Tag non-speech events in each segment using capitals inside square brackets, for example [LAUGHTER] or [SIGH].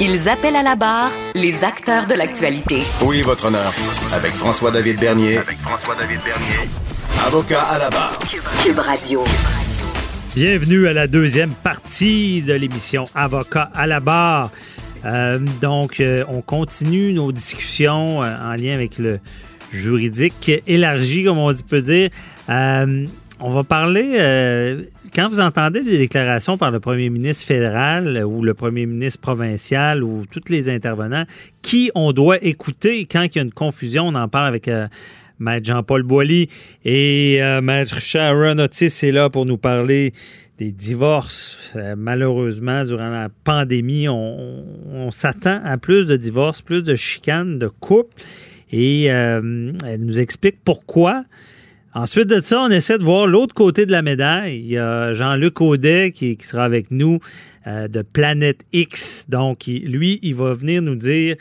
Ils appellent à la barre les acteurs de l'actualité. Oui, votre honneur. Avec François-David Bernier. Avec François-David Bernier. Avocat à la barre. Cube Radio. Bienvenue à la deuxième partie de l'émission Avocat à la barre. Euh, donc, euh, on continue nos discussions euh, en lien avec le juridique élargi, comme on peut dire. On va parler, quand vous entendez des déclarations par le premier ministre fédéral ou le premier ministre provincial ou tous les intervenants, qui on doit écouter quand il y a une confusion, on en parle avec Maître Jean-Paul Boilly et euh, Maître Sharon Otis est là pour nous parler des divorces. Euh, malheureusement, durant la pandémie, on, s'attend à plus de divorces, plus de chicanes, de couples. Et euh, elle nous explique pourquoi. Ensuite de ça, on essaie de voir l'autre côté de la médaille. Il y a Jean-Luc Audet qui, sera avec nous euh, de Planète X. Donc, lui, il va venir nous dire,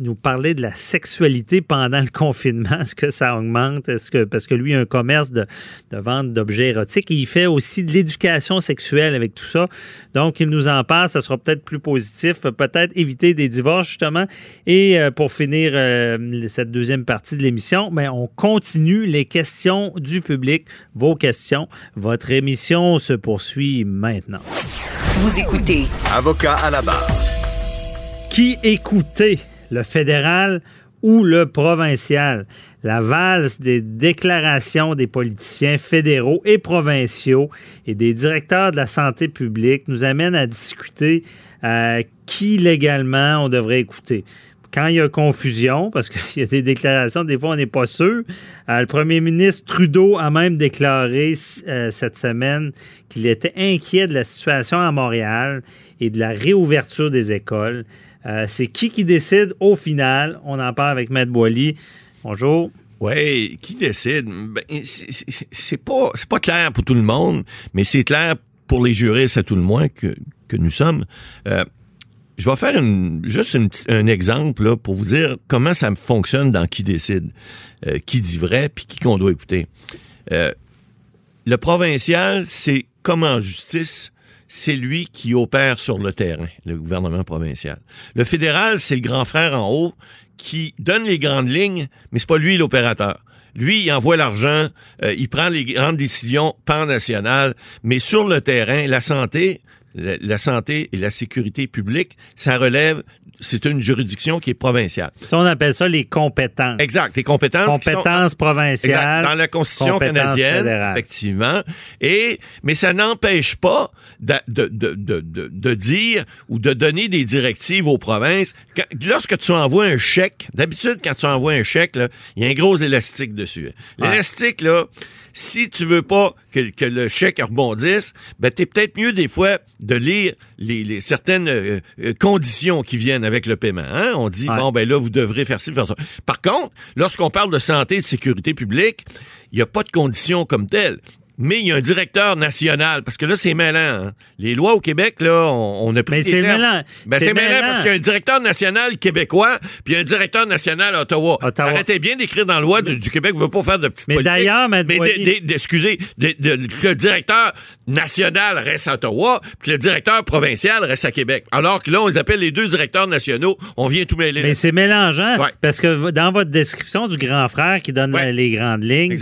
nous parler de la sexualité pendant le [LAUGHS] confinement. Est-ce que ça augmente? Est-ce que, parce que lui, a un commerce de, vente d'objets érotiques. il fait aussi de l'éducation sexuelle avec tout ça. Donc, il nous en parle. Ça sera peut-être plus positif. Peut-être éviter des divorces, justement. Et euh, pour finir euh, cette deuxième partie de l'émission, ben, on continue les questions du public, vos questions. Votre émission se poursuit maintenant. Vous écoutez. Avocat à la barre. Qui écoutait, le fédéral ou le provincial? La valse des déclarations des politiciens fédéraux et provinciaux et des directeurs de la santé publique nous amène à discuter euh, qui légalement on devrait écouter quand il y a confusion, parce qu'il [LAUGHS] y a des déclarations, des fois on n'est pas sûr, euh, le premier ministre Trudeau a même déclaré euh, cette semaine qu'il était inquiet de la situation à Montréal et de la réouverture des écoles. Euh, c'est qui qui décide au final? On en parle avec Matt Boily. Bonjour. Oui, qui décide? Ben, c'est pas, pas clair pour tout le monde, mais c'est clair pour les juristes à tout le moins que, que nous sommes. Je vais faire juste un exemple là, pour vous dire comment ça fonctionne dans qui décide, euh, qui dit vrai, puis qui qu'on doit écouter. Euh, le provincial, c'est comme en justice, c'est lui qui opère sur le terrain, le gouvernement provincial. Le fédéral, c'est le grand frère en haut qui donne les grandes lignes, mais c'est pas lui l'opérateur. Lui, il envoie l'argent, euh, il prend les grandes décisions pan-nationales, mais sur le terrain, la santé, la, santé et la sécurité publique, ça relève, c'est une juridiction qui est provinciale. Ça, on appelle ça les compétences. Exact, les compétences. Compétences provinciales. dans la Constitution canadienne, effectivement. Et, mais ça n'empêche pas de, de, de, de, dire ou de donner des directives aux provinces. lorsque tu envoies un chèque, d'habitude, quand tu envoies un chèque, il y a un gros élastique dessus. L'élastique, là, si tu veux pas que, le chèque rebondisse, ben t'es peut-être mieux des fois de lire les, certaines euh, euh, conditions qui viennent avec le paiement. Hein? On dit bon ben là vous devrez faire ci, faire ça. Par contre, lorsqu'on parle de santé et de sécurité publique, il n'y a pas de conditions comme telles mais il y a un directeur national, parce que là, c'est mêlant. Hein. Les lois au Québec, là, on, a pris Mais c'est mêlant. Ben, c'est mêlant parce qu'il y a un directeur national québécois, puis un directeur national Ottawa. Ottawa. Arrêtez bien d'écrire dans la loi du, Québec, vous ne veut pas faire de petites Mais d'ailleurs, mais excusez, le directeur national reste à Ottawa, puis le directeur provincial reste à Québec. Alors que là, on les appelle les deux directeurs nationaux, on vient tout mêler. Mais c'est mélangeant, parce que dans votre description du grand frère qui donne les grandes lignes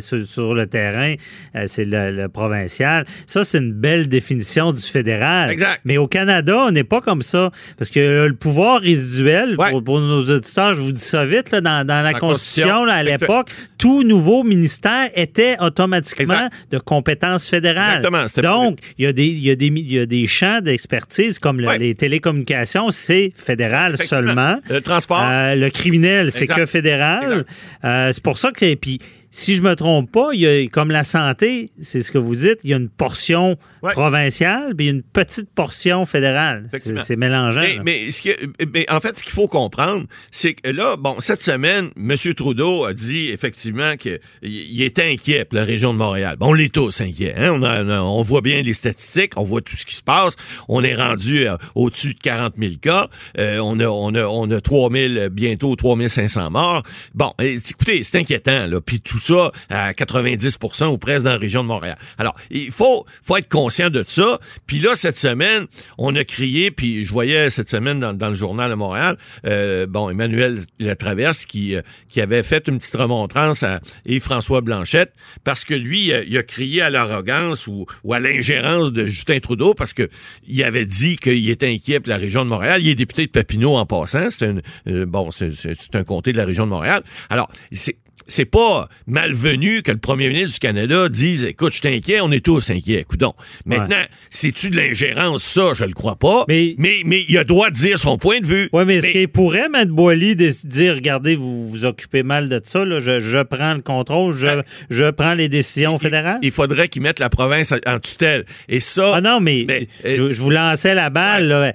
sur, sur le terrain, euh, c'est le, le provincial. Ça, c'est une belle définition du fédéral. Exact. Mais au Canada, on n'est pas comme ça. Parce que euh, le pouvoir résiduel, Ouais. pour, pour nos auditeurs, je vous dis ça vite, là, dans, dans la La Constitution, Constitution, là, à l'époque, tout nouveau ministère était automatiquement Exact. de compétence fédérale. Donc, il y, a des, il, y a des, il y a des champs d'expertise comme le- Ouais. les télécommunications, c'est fédéral seulement. Le transport. Euh, le criminel, c'est que fédéral. Euh, c'est pour ça que. Puis, si je me trompe pas, il y a, comme la santé, c'est ce que vous dites, il y a une portion Ouais. provinciale, puis une petite portion fédérale. C'est mélangeant. Mais, mais ce que- mais en fait, ce qu'il faut comprendre, c'est que là, bon, cette semaine, M. Trudeau a dit effectivement qu'il il était inquiet pour la région de Montréal. Bon, on l'est tous inquiets. Hein? On, a- on voit bien les statistiques, on voit tout ce qui se passe. On est rendu euh, au-dessus de 40 000 cas. Euh, on, a, on, a, on a 3 000, euh, bientôt 3 500 morts. Bon, écoutez, c'est inquiétant. Là. Puis tout ça à 90% ou presque dans la région de Montréal. Alors, il faut, faut être conscient de ça. Puis là, cette semaine, on a crié, puis je voyais cette semaine dans, le journal de Montréal, euh, bon, Emmanuel Latraverse qui, euh, qui avait fait une petite remontrance à Yves-François Blanchette, parce que lui, il a, il a crié à l'arrogance ou, à l'ingérence de Justin Trudeau, parce que il avait dit qu'il était inquiet pour la région de Montréal. Il est député de Papineau en passant. C'est un, euh, bon, c'est un comté de la région de Montréal. Alors, c'est c'est pas malvenu que le premier ministre du Canada dise écoute, je suis inquiet, on est tous inquiets. Coudon. Maintenant, c'est-tu de l'ingérence, ça? Je le crois pas. Mais- mais, mais il a droit de dire son point de vue. Oui, mais est-ce qu'il pourrait, M. Boily, dire, regardez, vous vous occupez mal de ça, là, je, je prends le contrôle, je, Ben, je prends les décisions fédérales? Il faudrait qu'il mette la province en tutelle. Et ça. Ah non, mais, Mais, je, je vous lançais la balle.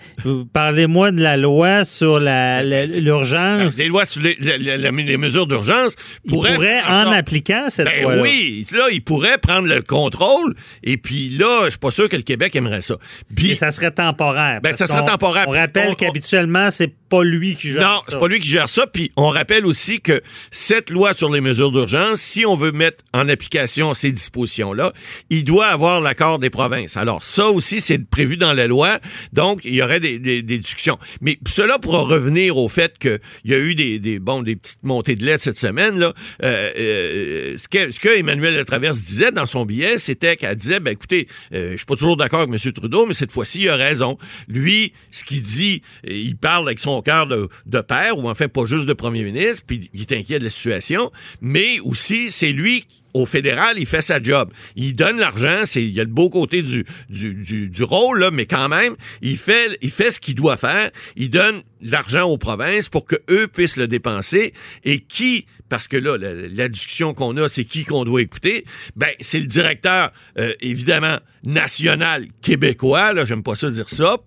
Parlez-moi de la loi sur la- la- l'urgence. Des lois sur les, les- les- les mesures d'urgence pourrait, faire en appliquant cette Ben loi-là. oui, là, il pourrait prendre le contrôle. Et puis là, je suis pas sûr que le Québec aimerait ça. Puis, Et ça serait temporaire. Ben, ça serait temporaire. On rappelle qu'habituellement, c'est pas lui qui gère Non, ça. c'est pas lui qui gère ça. Puis on rappelle aussi que cette loi sur les mesures d'urgence, si on veut mettre en application ces dispositions-là, il doit avoir l'accord des provinces. Alors ça aussi, c'est prévu dans la loi. Donc, il y aurait des, des- des discussions. Mais cela pourra revenir au fait qu'il y a eu des, des, bon, des petites montées de lait cette semaine. Là. Euh, euh, ce, que, ce Emmanuel Latraverse disait dans son billet, c'était qu'elle disait, ben écoutez, euh, je suis pas toujours d'accord avec M. Trudeau, mais cette fois-ci, il a raison. Lui, ce qu'il dit, il parle avec son cœur de, de père, ou en fait pas juste de premier ministre, puis il est inquiet de la situation, mais aussi c'est lui au fédéral, il fait sa job. Il donne l'argent, c'est il y a le beau côté du, du, du, rôle, là, mais quand même, il fait, il fait ce qu'il doit faire. Il donne l'argent aux provinces pour que eux puissent le dépenser. Et qui, parce que là, la, la discussion qu'on a, c'est qui qu'on doit écouter? Ben, c'est le directeur, euh, évidemment, national québécois. Là, j'aime pas ça dire ça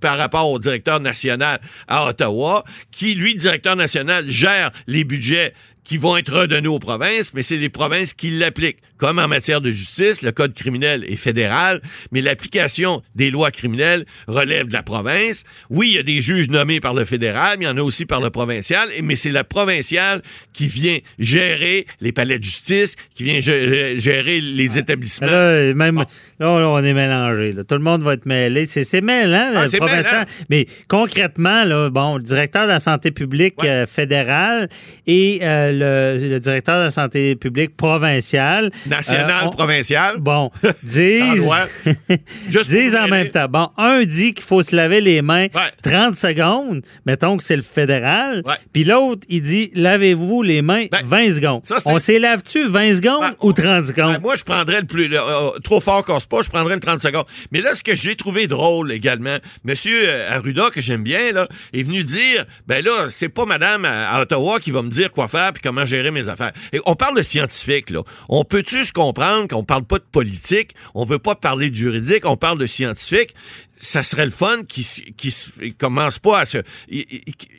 par rapport au directeur national à Ottawa, qui, lui, directeur national, gère les budgets qui vont être redonnés aux provinces, mais c'est les provinces qui l'appliquent. Comme en matière de justice, le code criminel est fédéral, mais l'application des lois criminelles relève de la province. Oui, il y a des juges nommés par le fédéral, mais il y en a aussi par le provincial, mais c'est la provinciale qui vient gérer les palais de justice, qui vient gé- gérer les établissements. Là, même, là, là, on est mélangé. Tout le monde va être mêlé. C'est, mêlant, Ah, le provincial. Mais concrètement, là, bon, le directeur de la santé publique Ouais. euh, fédérale et euh, le, le directeur de la santé publique provinciale. National, euh, on- provincial. Bon, [LAUGHS] En disent, [LAUGHS] disent en même temps. Bon, un dit qu'il faut se laver les mains Ouais. 30 secondes, mettons que c'est le fédéral, Ouais. puis l'autre, il dit lavez-vous les mains Ben, 20 secondes. ça, c'est- On s'est lave-tu 20 secondes Ben, ou 30 secondes? Ben, moi, je prendrais le plus. le- euh, trop fort casse pas, je prendrais le 30 secondes. Mais là, ce que j'ai trouvé drôle également, Monsieur euh, Arruda, que j'aime bien, là, est venu dire ben là, c'est pas madame à, à Ottawa qui va me dire quoi faire puis comment gérer mes affaires. Et on parle de scientifique, là. On peut-tu se comprendre qu'on parle pas de politique, on veut pas parler de juridique, on parle de scientifique? Ça serait le fun qui qui commence pas à se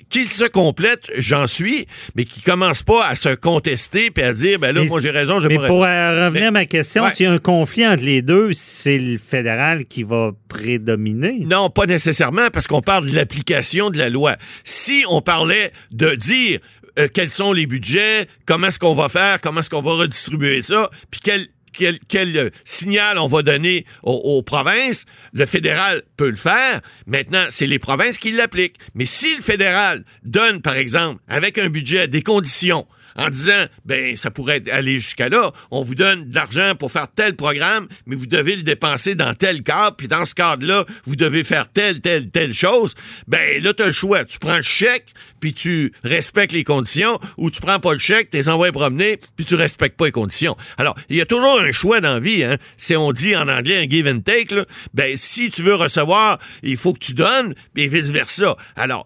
qu'il se complète, j'en suis, mais qui commence pas à se contester puis à dire ben là Mais moi j'ai raison, j'ai Mais pour revenir Mais- à ma question, Ouais. s'il y a un conflit entre les deux, c'est le fédéral qui va prédominer. Non, pas nécessairement, parce qu'on parle de l'application de la loi. Si on parlait de dire euh, quels sont les budgets, comment est-ce qu'on va faire, comment est-ce qu'on va redistribuer ça, puis quel euh, signal on va donner aux provinces? Le fédéral peut le faire. Maintenant, c'est les provinces qui l'appliquent. Mais si le fédéral donne, par exemple, avec un budget, des conditions en disant, ben, ça pourrait aller jusqu'à là. On vous donne de l'argent pour faire tel programme, mais vous devez le dépenser dans tel cadre, puis dans ce cadre-là, vous devez faire telle, telle, telle chose. Ben, là, t'as le choix. Tu prends le chèque, puis tu respectes les conditions, ou tu prends pas le chèque, t'es envoyé promener, puis tu respectes pas les conditions. Alors, il y a toujours un choix dans la vie, hein. C'est, on dit en anglais, un give and take, là. Ben, si tu veux recevoir, il faut que tu donnes, et vice-versa. Alors,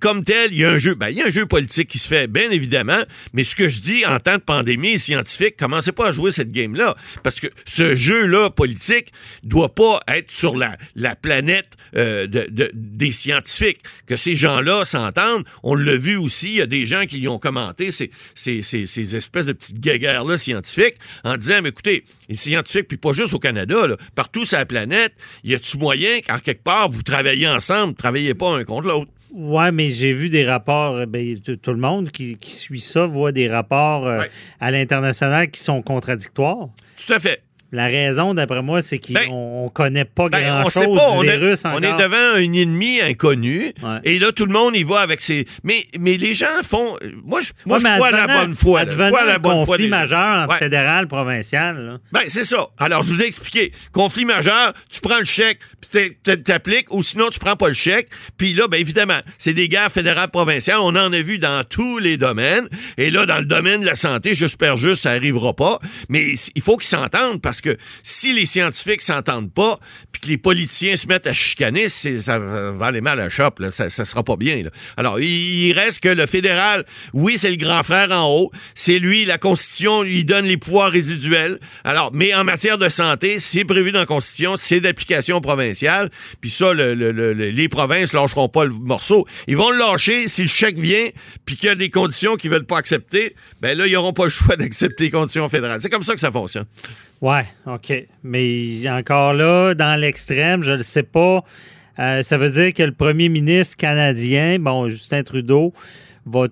comme tel, il y a un jeu, ben, il y a un jeu politique qui se fait, bien évidemment, mais ce que je dis en temps de pandémie scientifique, commencez pas à jouer cette game-là, parce que ce jeu-là politique doit pas être sur la, la planète euh, de, de- des scientifiques. Que ces gens-là s'entendent, on l'a vu aussi, il y a des gens qui ont commenté ces, ces, ces, ces espèces de petites guéguerres-là scientifiques en disant, mais écoutez, les scientifiques, puis pas juste au Canada, partout sur la planète, y a-tu moyen qu'en quelque part, vous travaillez ensemble, travaillez pas un contre l'autre? Ouais, mais j'ai vu des rapports, euh, ben, tout tout le monde qui, qui suit ça voit des rapports euh, Ouais. à l'international qui sont contradictoires. Tout à fait. La raison, d'après moi, c'est qu'on Ben, on connaît pas Ben, on grand-chose on on encore. est devant un ennemi inconnu Ouais. et là tout le monde y va avec ses mais mais les gens font moi je moi Ouais, je crois à la bonne foi, advenant à la un bonne foi conflit des- majeur entre Ouais. fédéral provincial. là. Ben, c'est ça. Alors, je vous ai expliqué. Conflit majeur, tu prends le chèque, puis t'appliques, ou sinon, tu prends pas le chèque. Puis là, ben, évidemment, c'est des guerres fédérales provinciales. On en a vu dans tous les domaines. Et là, dans le domaine de la santé, j'espère juste, ça arrivera pas. Mais il faut qu'ils s'entendent, parce que si les scientifiques s'entendent pas, puis que les politiciens se mettent à chicaner, ça va aller mal à chope, là. Ça, ça sera pas bien. Alors, il, reste que le fédéral, oui, c'est le grand frère en haut. C'est lui, la Constitution lui donne les pouvoirs résiduels. Alors, mais en matière de santé, c'est prévu dans la Constitution, c'est d'application provinciale. Puis ça, le- le- le- le- les provinces lâcheront pas le morceau. Ils vont le lâcher si le chèque vient, puis qu'il y a des conditions qu'ils veulent pas accepter. Ben là, ils n'auront pas le choix d'accepter les conditions fédérales. C'est comme ça que ça fonctionne. Ouais, OK. Mais encore là, dans l'extrême, je ne sais pas. euh, ça veut dire que le premier ministre canadien, bon, Justin Trudeau, va,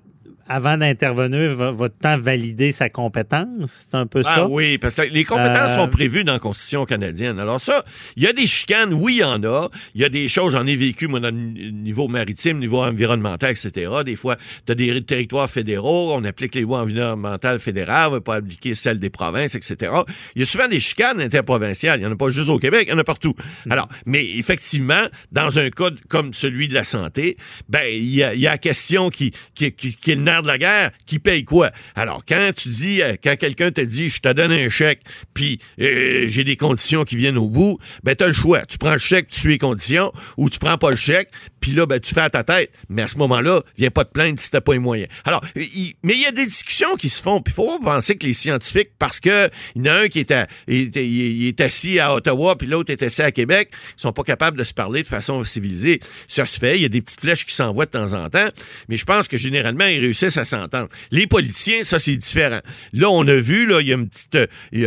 avant d'intervenir, va tant valider sa compétence? C'est un peu ça? Ah oui, parce que les compétences Euh, sont prévues dans la Constitution canadienne. Alors ça, il y a des chicanes, oui, il y en a. Il y a des choses, j'en ai vécu, moi, dans le niveau maritime, niveau environnemental, etc. Des fois, tu as des territoires fédéraux, on applique les lois environnementales fédérales, on va pas appliquer celles des provinces, etc. Il y a souvent des chicanes interprovinciales. Il n'y en a pas juste au Québec, il y en a partout. Alors, mais effectivement, dans un cas comme celui de la santé, ben, il y y a la question qui, qui, qui, qui est le de la guerre, qui paye quoi? Alors, quand tu dis, euh, quand quelqu'un te dit, je te donne un chèque, puis euh, j'ai des conditions qui viennent au bout, ben, tu as le choix. Tu prends le chèque, tu suis les conditions, ou tu prends pas le chèque, puis là, ben, tu fais à ta tête. Mais à ce moment-là, viens pas te plaindre si t'as pas les moyens. Alors, il- mais il y a des discussions qui se font, puis faut penser que les scientifiques, parce que il y en a un qui est, est assis à Ottawa, puis l'autre est assis à Québec, ils sont pas capables de se parler de façon civilisée. Ça se fait, il y a des petites flèches qui s'envoient de temps en temps, mais je pense que généralement, ils réussissent à s'entendre. Les politiciens, ça, c'est différent. Là, on a vu, là, il y a une petite, euh, y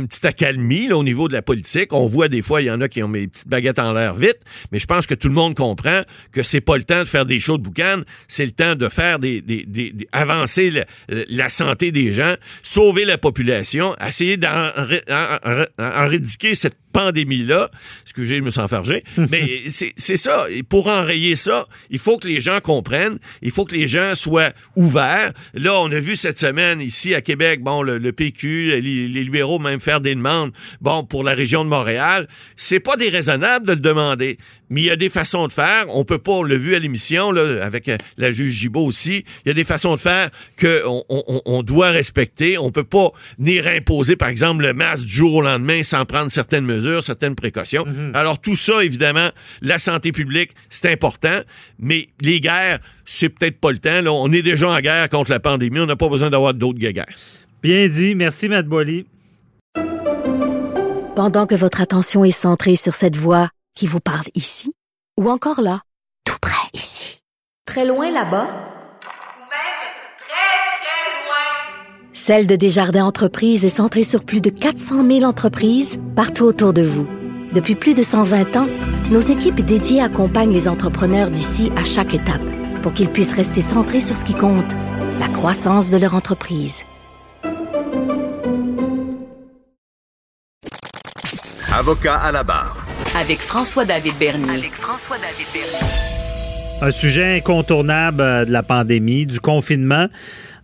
une petite accalmie au niveau de la politique. On voit des fois, il y en a qui ont mes petites baguettes en l'air vite, mais je pense que tout le monde comprend que c'est pas le temps de faire des shows de c'est le temps de faire des, des- des- des- avancer la, santé des gens, sauver la population, essayer d'enrédiquer cette pandémie-là, excusez, je me sens fargé, [LAUGHS] mais c'est ça. Et pour enrayer ça, il faut que les gens comprennent, il faut que les gens soient ouverts. Là, on a vu cette semaine ici à Québec, bon, le, le PQ, les, les libéraux même faire des demandes, bon, pour la région de Montréal. C'est pas déraisonnable de le demander, mais il y a des façons de faire. On peut pas, on l'a vu à l'émission, là, avec euh, la juge Gibault aussi, il y a des façons de faire qu'on on, on- on doit respecter. On peut pas venir imposer, par exemple, le masque du jour au lendemain sans prendre certaines mesures, certaines précautions. Alors, tout ça, évidemment, la santé publique, c'est important, mais les guerres, c'est peut-être pas le temps. Là, on est déjà en guerre contre la pandémie. On n'a pas besoin d'avoir d'autres guerres. Bien dit. Merci, Matt Boily. Pendant que votre attention est centrée sur cette voix qui vous parle ici, ou encore là, tout près ici, très loin là-bas, ou même très, très loin. Celle de Desjardins Entreprises est centrée sur plus de 400 000 entreprises partout autour de vous. Depuis plus de 120 ans, nos équipes dédiées accompagnent les entrepreneurs d'ici à chaque étape pour qu'ils puissent rester centrés sur ce qui compte, la croissance de leur entreprise. Avocat à la barre. Avec François-David Bernier. Avec François-David Bernier. Un sujet incontournable euh, de la pandémie, du confinement.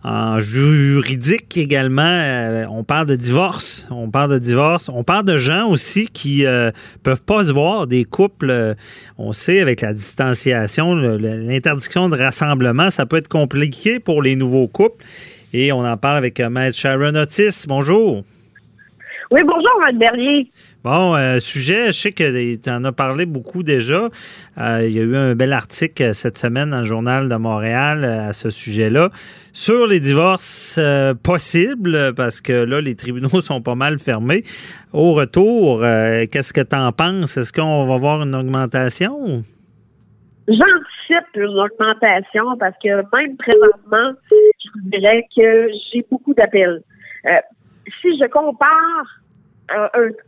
En juridique également, euh, on parle de divorce. On parle de divorce. On parle de gens aussi qui euh, peuvent pas se voir, des couples. euh, on sait avec la distanciation, l'interdiction de rassemblement, ça peut être compliqué pour les nouveaux couples. Et on en parle avec euh, Maître Sharon Otis. Bonjour. Oui, bonjour, Bernier. Bon, euh, sujet, je sais que tu en as parlé beaucoup déjà. Euh, il y a eu un bel article euh, cette semaine dans le Journal de Montréal à ce sujet-là sur les divorces euh, possibles, parce que là, les tribunaux [LAUGHS] sont pas mal fermés. Au retour, qu'est-ce que tu en penses? Est-ce qu'on va voir une augmentation? J'anticipe une augmentation parce que même présentement, je dirais que j'ai beaucoup d'appels. Si je compare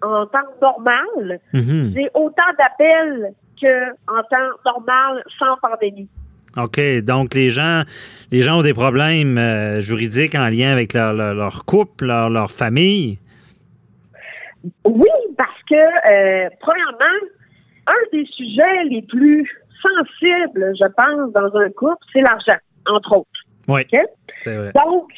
en temps normal, Mhm. j'ai autant d'appels qu'en temps normal sans pandémie. OK. Donc, les gens, les gens ont des problèmes euh, juridiques en lien avec leur, leur, leur couple, leur, leur famille? Oui, parce que, euh, premièrement, un des sujets les plus sensibles, je pense, dans un couple, c'est l'argent, entre autres. Oui, OK? c'est vrai. Donc,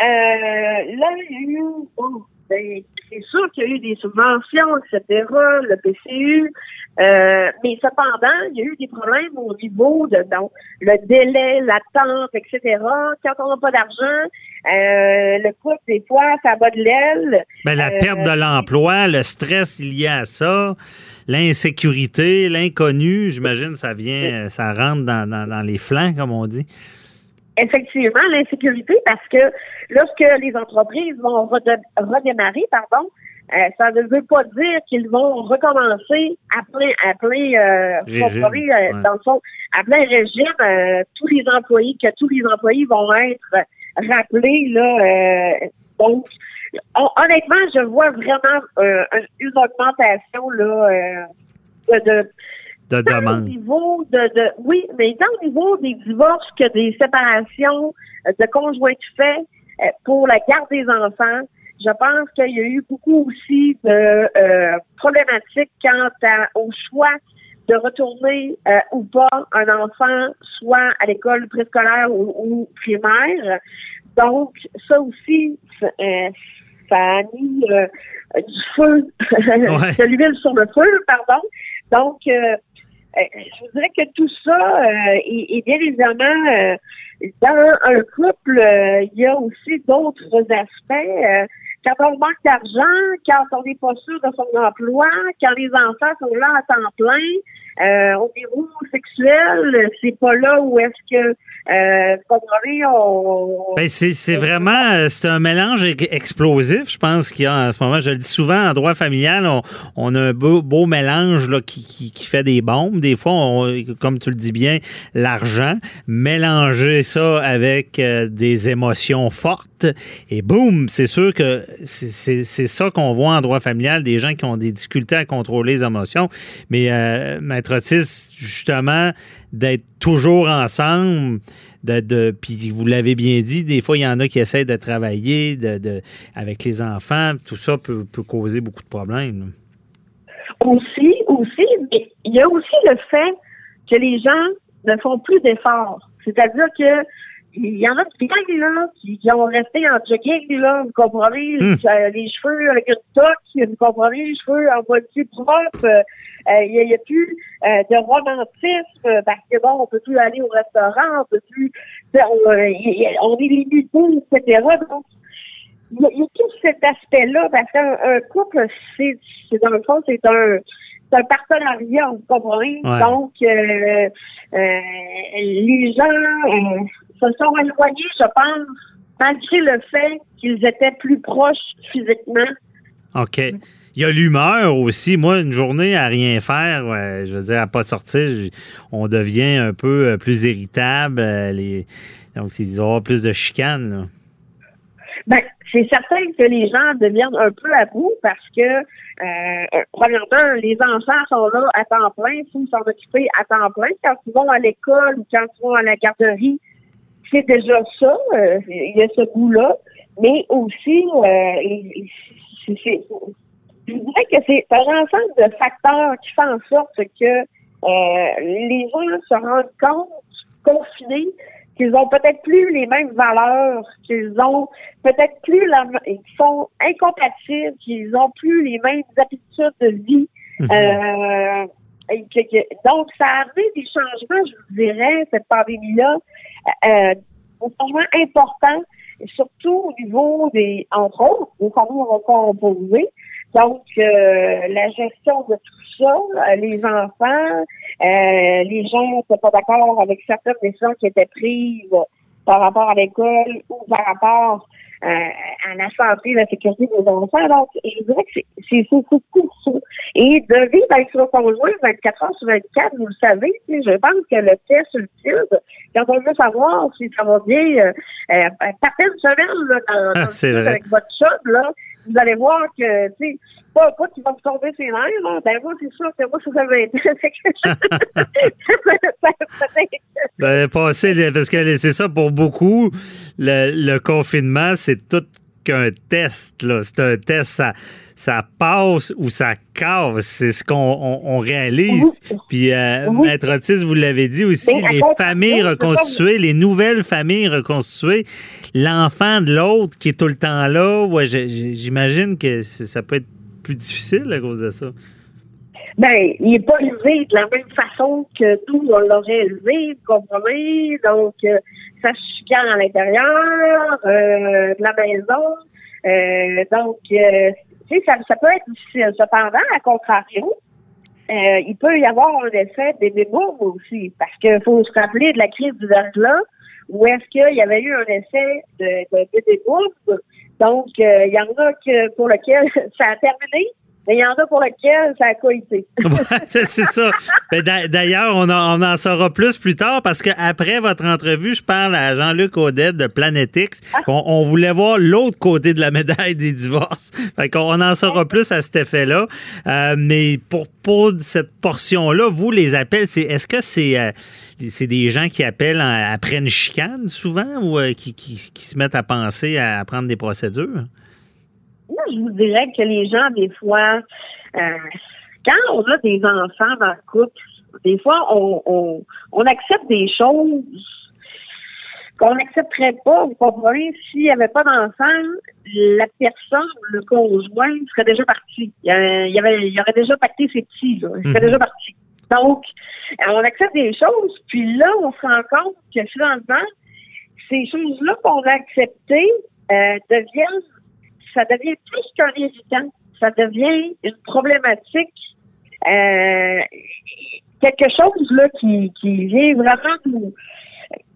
euh, là, il y a eu, bon, ben, c'est sûr qu'il y a eu des subventions, etc., le PCU, euh, mais cependant, il y a eu des problèmes au niveau de donc, le délai, l'attente, etc. Quand on n'a pas d'argent, euh, le couple, des fois, ça bat de l'aile. Ben, la Euh, perte de l'emploi, le stress lié à ça, l'insécurité, l'inconnu, j'imagine, ça vient, ça rentre dans, dans- dans les flancs, comme on dit. effectivement l'insécurité parce que lorsque les entreprises vont redémarrer, pardon, euh, ça ne veut pas dire qu'ils vont recommencer à plein, à plein, euh, Régime, euh, ouais. dans le fond, à plein régime, tous les employés, que tous les employés vont être rappelés, là, donc, hon- honnêtement, je vois vraiment un- une augmentation, là, de, de De tant au demande. niveau de, de oui, mais tant au niveau des divorces que des séparations de conjoints de fait pour la garde des enfants, je pense qu'il y a eu beaucoup aussi de euh, problématiques quant à- au choix de retourner euh, ou pas un enfant soit à l'école préscolaire ou, ou primaire. Donc, ça aussi, c'est, euh, ça a mis euh, du feu, [LAUGHS] de l'huile sur le feu, pardon. Donc, euh, euh, je vous dirais que tout ça, euh, et, et bien évidemment, euh, dans un couple, euh, il y a aussi d'autres aspects. Quand on manque d'argent, quand on n'est pas sûr de son emploi, quand les enfants sont là à temps plein, euh, au niveau sexuel, c'est pas là où est-ce que euh, on, Ben, c'est vraiment euh, c'est un mélange explosif, je pense qu'il y a en ce moment. Je le dis souvent en droit familial, on, on a un beau, beau mélange là, qui, qui, qui fait des bombes. Des fois, on- comme tu le dis bien, l'argent, mélanger ça avec euh, des émotions fortes et boum, c'est sûr que c'est- ça qu'on voit en droit familial, des gens qui ont des difficultés à contrôler les émotions. Mais euh, Maître Otis, justement, d'être toujours ensemble, de, puis vous l'avez bien dit, des fois il y en a qui essaient de travailler de, avec les enfants, tout ça peut, causer beaucoup de problèmes. Aussi, aussi, il y a aussi le fait que les gens ne font plus d'efforts. C'est-à-dire que il y en a qui gagnent, là, qui, qui ont resté en jogging, là, vous comprenez, Hmm. euh, les cheveux avec une toque, vous comprenez, les cheveux en moitié propre, euh, euh, il n'y a, a plus euh, de romantisme, euh, parce que bon, on peut plus aller au restaurant, on peut plus, on, euh, on est limité, etc. Donc, il y, y a tout cet aspect-là, parce qu'un un couple, c'est, c'est dans le fond, c'est un, c'est un partenariat, vous comprenez? Ouais. Donc, euh, euh, les gens euh, se sont éloignés, je pense, malgré le fait qu'ils étaient plus proches physiquement. OK. Il y a l'humeur aussi. Moi, une journée à rien faire, ouais, je veux dire, à pas sortir, on devient un peu euh, plus irritable. euh, les... Donc, il doit y avoir plus de chicanes. Ben, c'est certain que les gens deviennent un peu à bout parce que, euh, premièrement, les enfants sont là à temps plein, il faut s'en occuper à temps plein. Quand ils vont à l'école ou quand ils vont à la garderie, c'est déjà ça, euh, il y a ce bout-là. Mais aussi, euh, c'est- je dirais que c'est un ensemble de facteurs qui font en sorte que euh, les gens se rendent compte, confinés, qu'ils ont peut-être plus les mêmes valeurs, qu'ils ont peut-être plus la, ils sont incompatibles, qu'ils ont plus les mêmes habitudes de vie. Euh, que- que- donc, ça a amené des changements, je vous dirais, cette pandémie-là, euh, des changements importants, surtout au niveau des, entre autres, des familles recomposées. Donc, euh, la gestion de tout ça, euh, les enfants, euh, les gens n'étaient pas d'accord avec certaines décisions qui étaient prises par rapport à l'école ou par rapport euh, à la santé et la sécurité des enfants. Donc, je dirais que c'est tout ça. Et de vivre avec son conjoint 24 heures sur 24, vous le savez, je pense que le test ultime, quand on veut savoir si ça va bien, euh, euh, partez une semaine là, dans, dans le avec votre chum, là, vous allez voir que, tu sais, pas, pas qu'il va me tomber ses nerfs, là. Ben, moi, c'est sûr que moi, ça, ça va être. Ben, passer, parce que c'est ça pour beaucoup, le, le confinement, c'est tout qu'un test. là. C'est un test, ça, ça passe ou ça casse. C'est ce qu'on on, on réalise. Puis, euh. Maître Otis, vous l'avez dit aussi, Mais à les familles reconstituées, les nouvelles familles reconstituées, l'enfant de l'autre qui est tout le temps là, ouais, j'imagine que ça peut être plus difficile à cause de ça. Ben, il n'est pas élevé de la même façon que nous, on l'aurait élevé, vous? Donc, euh, ça se chicane à l'intérieur euh, de la maison. Euh, donc, euh, tu sais, ça, ça peut être difficile. Cependant, à contrario, euh, il peut y avoir un effet bébé boom aussi, parce qu'il faut se rappeler de la crise du verglas, où est-ce qu'il y avait eu un effet de, de. Donc, euh, il y en a que pour lequel [LAUGHS] ça a terminé, mais il y en a pour lequel ça a coïté. [LAUGHS] Ouais, c'est ça. Ben, d'a- D'ailleurs, on, en- on en saura plus plus tard parce qu'après votre entrevue, je parle à Jean-Luc Audet de Planetix. On, on voulait voir l'autre côté de la médaille des divorces. Fait qu'on on en saura plus à cet effet-là. Euh, mais pour, pour cette portion-là, vous, les appels, c'est est-ce que c'est euh, c'est des gens qui appellent en- après une chicane souvent ou euh, qui, qui- qui se mettent à penser à prendre des procédures? Moi, je vous dirais que les gens, des fois, euh, quand on a des enfants dans le couple, des fois, on, on, on accepte des choses qu'on n'accepterait pas. Vous comprenez? S'il n'y avait pas d'enfant, la personne, le conjoint, serait déjà parti. Il y, avait, il aurait déjà pacté ses petits, là. Il serait Mhm. déjà parti. Donc, euh, on accepte des choses, puis là, on se rend compte que finalement, ces choses-là qu'on a acceptées euh, deviennent ça devient plus qu'un irritant. Ça devient une problématique, euh, quelque chose là qui, qui vient vraiment nous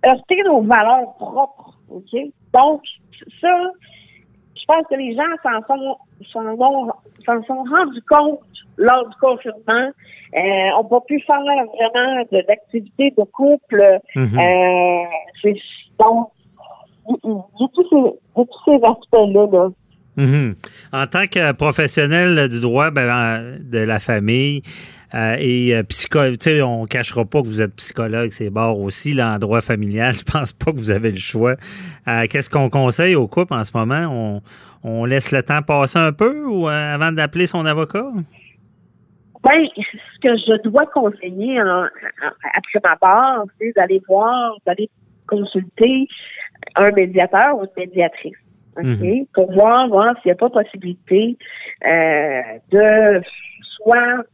heurter nos valeurs propres. OK? Donc, ça, je pense que les gens s'en sont, s'en ont- s'en sont rendus compte lors du confinement. Euh, on n'a pas pu faire vraiment de- d'activités de couple. Mhm. Euh, c'est, donc, a tous ces aspects-là. Là. Mhm. En tant que professionnel du droit ben, de la famille euh, et euh, psychologue, tu sais, on cachera pas que vous êtes psychologue, c'est barre aussi, là, en droit familial. [LAUGHS] Je pense pas que vous avez le choix. Euh, Qu'est-ce qu'on conseille aux couples en ce moment? On, on laisse le temps passer un peu ou avant d'appeler son avocat? Ben, ce que je dois conseiller en- après ma part, c'est d'aller voir, d'aller consulter un médiateur ou une médiatrice. OK? Mhm. Pour voir, voir s'il n'y a pas possibilité euh, de soit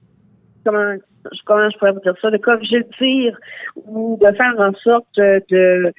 comment comment je pourrais vous dire ça, de corriger le tir ou de faire en sorte de, de,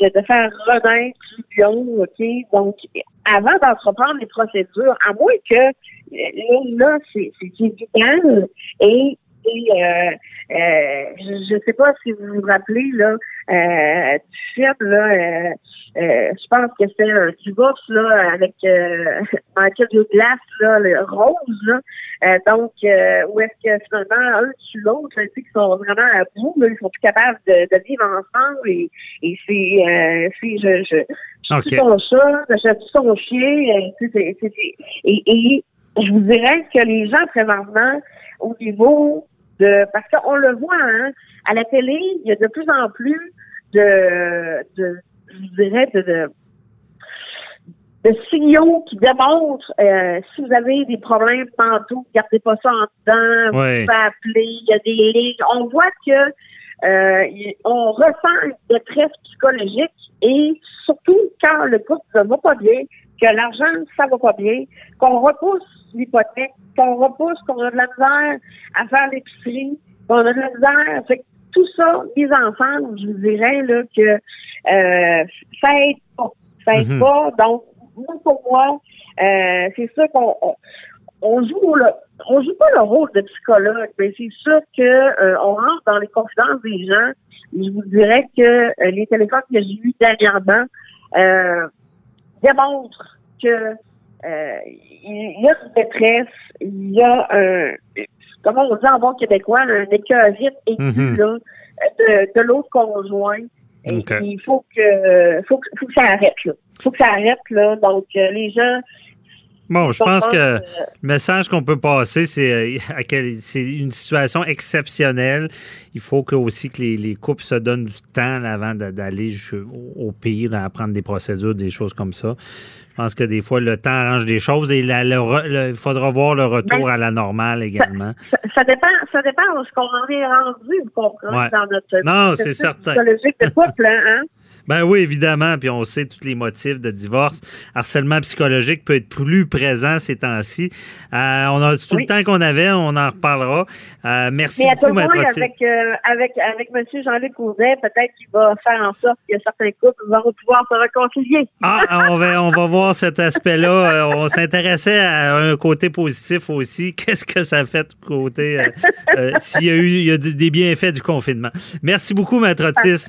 de faire renaître l'union, OK? Donc, avant d'entreprendre les procédures, à moins que là, là c'est évident et, et euh, euh, je ne sais pas si vous vous rappelez là euh, du film là, euh, je pense que c'est un divorce là avec euh, [LAUGHS] Michael Douglas là, le rose là. Euh, donc euh, où est-ce que finalement un tue l'autre, tu sais, qu'ils sont vraiment à bout, là, ils sont plus capables de, de vivre ensemble et, et c'est euh, c'est je je je Ok. tue ton chat, je tue ton chien, euh, tu sais, c'est- et, et je vous dirais que les gens présentement au niveau de parce qu'on le voit hein, à la télé, il y a de plus en plus de, de je vous dirais de, de de signaux qui démontrent euh, si vous avez des problèmes tantôt, gardez pas ça en dedans, Ouais. vous pouvez appeler, il y a des lignes. On voit que euh, on ressent une détresse psychologique et surtout quand le couple ne va pas bien, que l'argent, ça va pas bien, qu'on repousse l'hypothèque, qu'on repousse, qu'on a de la misère à faire l'épicerie, qu'on a de la misère. Fait tout ça, mis ensemble, je vous dirais là, que euh, ça aide pas. Ça aide Mhm. pas. Donc, moi, pour moi, euh, c'est sûr qu'on on, on joue le, on joue pas le rôle de psychologue, mais c'est sûr que euh, on rentre dans les confidences des gens. Je vous dirais que euh, les téléphones que j'ai eus dernièrement euh, démontrent que euh, il y a une détresse, il y a un comment on dit en bon québécois, un écœurite aigu Mhm. là, de, de l'autre conjoint. Et. Il faut que, faut faut que ça arrête là. faut que ça arrête là. Donc euh, les gens Bon, je pense que euh, le message qu'on peut passer, c'est euh, c'est une situation exceptionnelle. Il faut que aussi que les, les couples se donnent du temps avant d'aller au, pire, à prendre des procédures, des choses comme ça. Je pense que des fois, le temps arrange des choses et il faudra voir le retour Ben, à la normale également. ça, ça dépend, ça dépend de ce qu'on en est rendu, vous comprenez, Ouais. dans notre Non, c'est certain. psychologique de couple, hein, hein? Ben oui, évidemment. Puis on sait tous les motifs de divorce. Harcèlement psychologique peut être plus présent ces temps-ci. Euh, on a tout Oui. le temps qu'on avait. On en reparlera. Euh, merci Mais beaucoup, Maître avec, euh, avec, avec M. Jean-Luc Audet, peut-être qu'il va faire en sorte que certains couples vont pouvoir se réconcilier. Ah, [LAUGHS] on va, on va voir cet aspect-là. Euh, On s'intéressait à un côté positif aussi. [LAUGHS] Qu'est-ce que ça fait de côté, euh, euh, s'il y a eu il y a des bienfaits du confinement. Merci beaucoup, Maître Otis.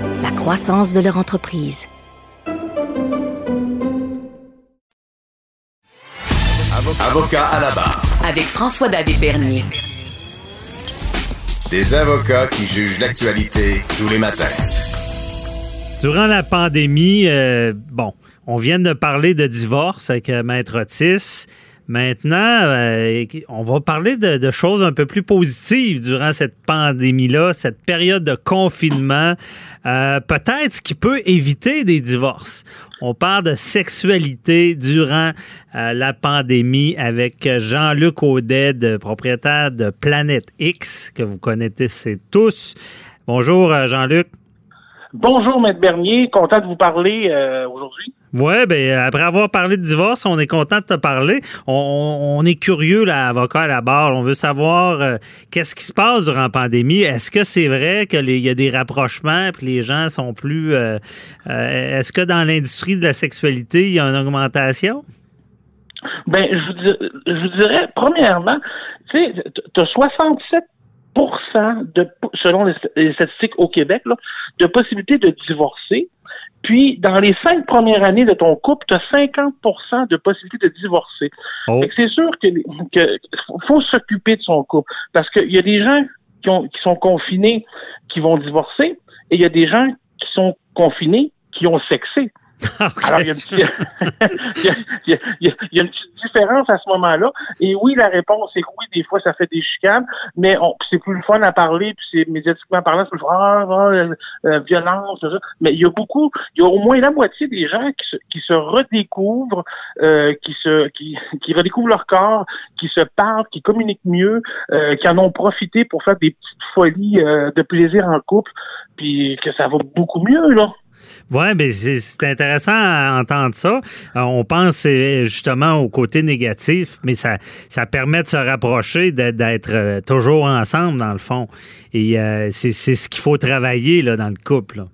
la croissance de leur entreprise. Avocat à la barre. Avec François-David Bernier. Des avocats qui jugent l'actualité tous les matins. Durant la pandémie, euh, bon, on vient de parler de divorce avec euh, Maître Otis. Maintenant, euh, on va parler de, de choses un peu plus positives durant cette pandémie-là, cette période de confinement. Euh, Peut-être ce qui peut éviter des divorces. On parle de sexualité durant euh, la pandémie avec Jean-Luc Audet, de- propriétaire de Planète X, que vous connaissez tous. Bonjour, euh, Jean-Luc. Bonjour, Maître Bernier. Content de vous parler euh, aujourd'hui. Oui, ben après avoir parlé de divorce, on est content de te parler. On, est curieux, là, avocat à la barre. On veut savoir euh, qu'est-ce qui se passe durant la pandémie. Est-ce que c'est vrai qu'il y a des rapprochements et les gens sont plus... euh, euh, Est-ce que dans l'industrie de la sexualité, il y a une augmentation? Ben, je vous, dir- je vous dirais, premièrement, tu sais, tu as 67 de, selon les, les statistiques au Québec, là, de possibilités de divorcer. Puis, dans les cinq premières années de ton couple, tu as 50% de possibilités de divorcer. Oh. C'est sûr que, que faut s'occuper de son couple. Parce qu'il y a des gens qui, ont, qui sont confinés qui vont divorcer et il y a des gens qui sont confinés qui ont sexé. [LAUGHS] Alors, il y, a petit- [LAUGHS] il, y a, il y a- il y a- une petite différence à ce moment-là. Et oui, la réponse est que oui, des fois, ça fait des chicanes, mais on, c'est plus le fun à parler, puis c'est médiatiquement parlant, c'est plus ah, ah, euh, euh, violence, tout ça. Mais il y a beaucoup, il y a au moins la moitié des gens qui se, qui se redécouvrent, euh, qui se, qui, qui redécouvrent leur corps, qui se parlent, qui communiquent mieux, euh, qui en ont profité pour faire des petites folies euh, de plaisir en couple, puis que ça va beaucoup mieux, là. Oui, ben c'est intéressant à entendre ça. Euh, on pense euh, justement au côté négatif, mais ça, ça permet de se rapprocher, d'être- euh, toujours ensemble, dans le fond. Et c'est ce qu'il faut travailler dans le couple.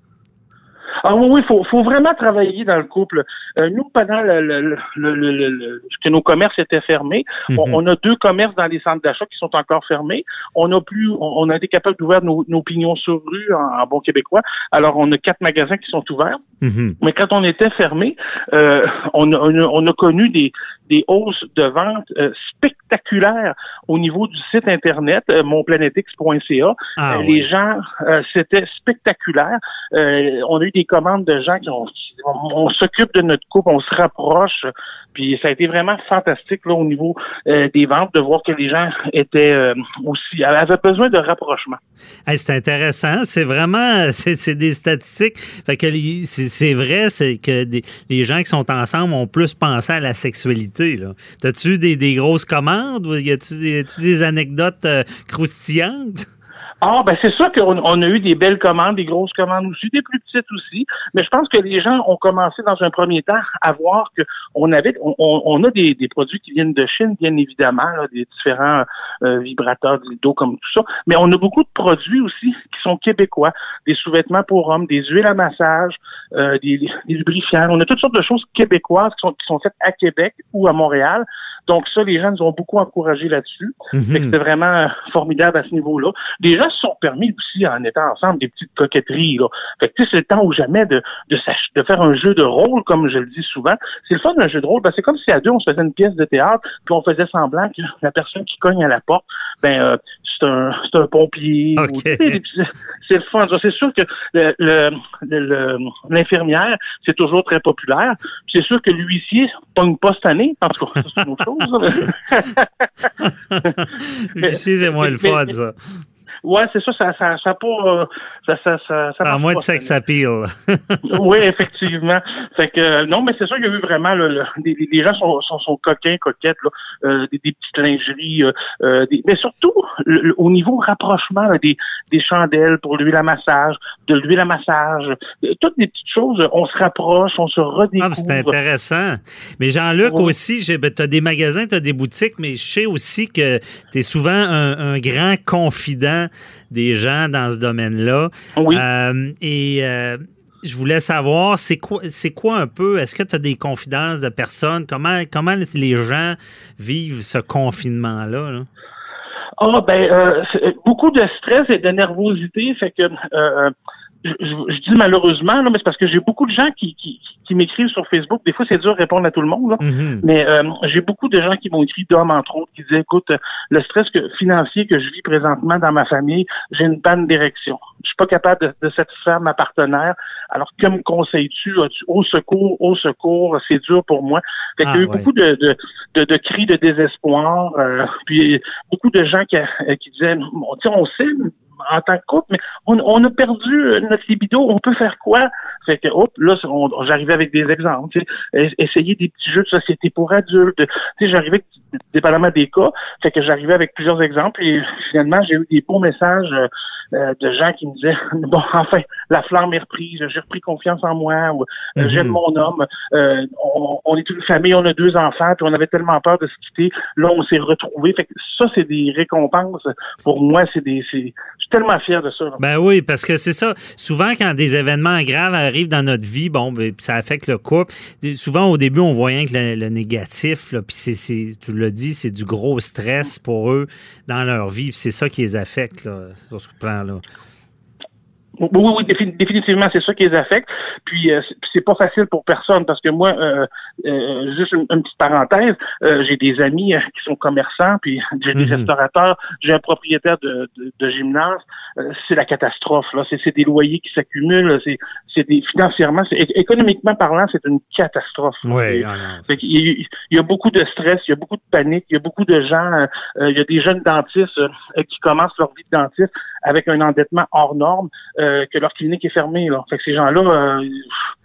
Ah oui, oui, faut, faut vraiment travailler dans le couple. Euh, nous, pendant le, le, le, le, que nos commerces étaient fermés, on, Mhm. on a deux commerces dans les centres d'achat qui sont encore fermés. On a plus, on, on a été capable d'ouvrir nos, nos pignons sur rue en, en bon québécois. Alors, on a quatre magasins qui sont ouverts. Mhm. Mais quand on était fermé, euh, on, a, on, a, on a connu des, des hausses de vente euh, spectaculaires au niveau du site internet euh, monplanetix.ca. Ah Euh, oui. Les gens, euh, c'était spectaculaire. On a eu des commandes de gens qui ont, on, on s'occupe de notre couple, on se rapproche, puis ça a été vraiment fantastique là au niveau des ventes de voir que les gens étaient aussi avaient besoin de rapprochement. Hey, c'est intéressant. C'est vraiment, [LAUGHS] c'est des statistiques. Fait que c'est vrai, c'est que les gens qui sont ensemble ont plus pensé à la sexualité. T'as-tu des, grosses commandes y a-tu des anecdotes euh, croustillantes? Ah, ben c'est sûr qu'on on a eu des belles commandes, des grosses commandes aussi, des plus petites aussi. Mais je pense que les gens ont commencé dans un premier temps à voir que on avait, on, on- a des, des produits qui viennent de Chine, bien évidemment, là, des différents euh, vibrateurs, dildos comme tout ça. Mais on a beaucoup de produits aussi qui sont québécois, des sous-vêtements pour hommes, des huiles à massage, euh, des, des lubrifiants. On a toutes sortes de choses québécoises qui sont, qui sont faites à Québec ou à Montréal. Donc ça, les gens nous ont beaucoup encouragés là-dessus. Que Mhm. C'était vraiment euh, formidable à ce niveau-là. Les gens se sont permis aussi, en étant ensemble, des petites coquetteries. Là. Fait que tu sais, c'est le temps ou jamais de, de, de faire un jeu de rôle, comme je le dis souvent. C'est le fun d'un jeu de rôle. Ben, c'est comme si à deux, on se faisait une pièce de théâtre, puis on faisait semblant que la personne qui cogne à la porte, ben euh, c'est un c'est un pompier. c'est le fun. C'est sûr que l'infirmière, c'est toujours très populaire. C'est sûr que l'huissier pogne pas cette année. Cas, ça, c'est une autre chose. [LAUGHS] [LAUGHS] Ici, c'est moins le mais- fun, ça. Ouais, c'est ça, ça, ça, ça pas, euh, ça, ça, ça, ça À moins de sex appeal. [LAUGHS] Oui, effectivement. Fait que euh, non, mais c'est sûr qu'il y a eu vraiment le- les, gens sont, sont, sont coquins, coquettes, là, euh, des, des petites lingeries, euh, euh, des- mais surtout le- le- au niveau rapprochement là, des, des chandelles pour l'huile à massage, de l'huile à massage, toutes des petites choses. On se rapproche, on se redécouvre. Ah, mais c'est intéressant. Mais Jean-Luc Ouais. aussi, j'ai- ben, t'as des magasins, t'as des boutiques, mais je sais aussi que t'es souvent un, un grand confident des gens dans ce domaine-là. Oui. Euh, et euh, je voulais savoir, c'est quoi, c'est quoi un peu, est-ce que tu as des confidences de personnes? Comment, comment les gens vivent ce confinement-là? là? Ah ben euh, beaucoup de stress et de nervosité, fait que je, je- dis malheureusement, là, mais c'est parce que j'ai beaucoup de gens qui, qui, qui m'écrivent sur Facebook. Des fois, c'est dur de répondre à tout le monde. Là. Mhm. Mais euh, j'ai beaucoup de gens qui m'ont écrit d'hommes, entre autres, qui disaient écoute, euh, le stress que, financier que je vis présentement dans ma famille, j'ai une panne d'érection. Je suis pas capable de, de satisfaire ma partenaire. Alors, que me conseilles-tu? Au secours, au secours, c'est dur pour moi. Fait qu'il y a Ah, eu ouais. beaucoup de, de, de, de cris de désespoir. euh, puis beaucoup de gens qui, euh, qui disaient sais, on sait en tant que couple, mais on, on a perdu euh, notre libido, on peut faire quoi? Fait que, hop, là, on- j'arrivais avec des exemples. Essayer des petits jeux de société pour adultes. Tu sais, j'arrivais, dépendamment des cas, fait que j'arrivais avec plusieurs exemples et finalement, j'ai eu des beaux messages euh, euh, de gens qui me disaient, [LAUGHS] bon, enfin, la flamme est reprise, j'ai repris confiance en moi, ou euh, Mhm. j'aime mon homme, euh, on, on est une famille, on a deux enfants, puis on avait tellement peur de se quitter, là, on s'est retrouvés. Fait que ça, c'est des récompenses. Pour moi, c'est des, suis tellement fier de ça. Ben oui, parce que c'est ça. Souvent, quand des événements graves arrivent dans notre vie, bon, ben, ça affecte le couple. Souvent, au début, on voit rien que le, négatif, là, puis c'est, tu l'as dit, c'est du gros stress pour eux dans leur vie, c'est ça qui les affecte, là, sur ce plan-là. Oui, oui, oui, défi- définitivement, c'est ça qui les affecte. Puis euh, c'est- pas facile pour personne parce que moi, euh, euh, juste une, une petite parenthèse, euh, j'ai des amis euh, qui sont commerçants, puis [LAUGHS] j'ai des Mhm. restaurateurs, j'ai un propriétaire de, de, de gymnase. Euh, c'est la catastrophe. Là, c'est des loyers qui s'accumulent. C'est c'est des financièrement, économiquement parlant, c'est une catastrophe. Oui, non, fait y, a- il y a beaucoup de stress, il y a beaucoup de panique, il y a beaucoup de gens, il y a des jeunes dentistes qui commencent leur vie de dentiste avec un endettement hors norme, euh, que leur clinique est fermée. Là. Fait que ces gens-là, euh,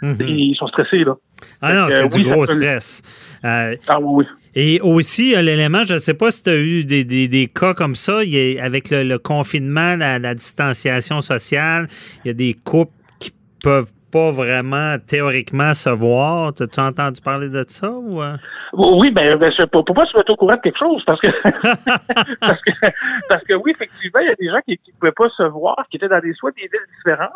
Mhm. ils sont stressés. Là. Ah non, c'est du oui, gros stress. Euh, Ah oui, oui. Et aussi, euh, l'élément, je ne sais pas si tu as eu des, des- des cas comme ça, il y a- avec le, le confinement, la, la distanciation sociale, il y a des couples qui peuvent pas vraiment théoriquement se voir. T'as-tu entendu parler de ça ou? euh? Oui, ben, ben pour, pour pas se mettre au courant de quelque chose, parce que, [LAUGHS] parce que, parce que oui, effectivement, il y a des gens qui, qui pouvaient pas se voir, qui étaient dans des, soit des villes différentes,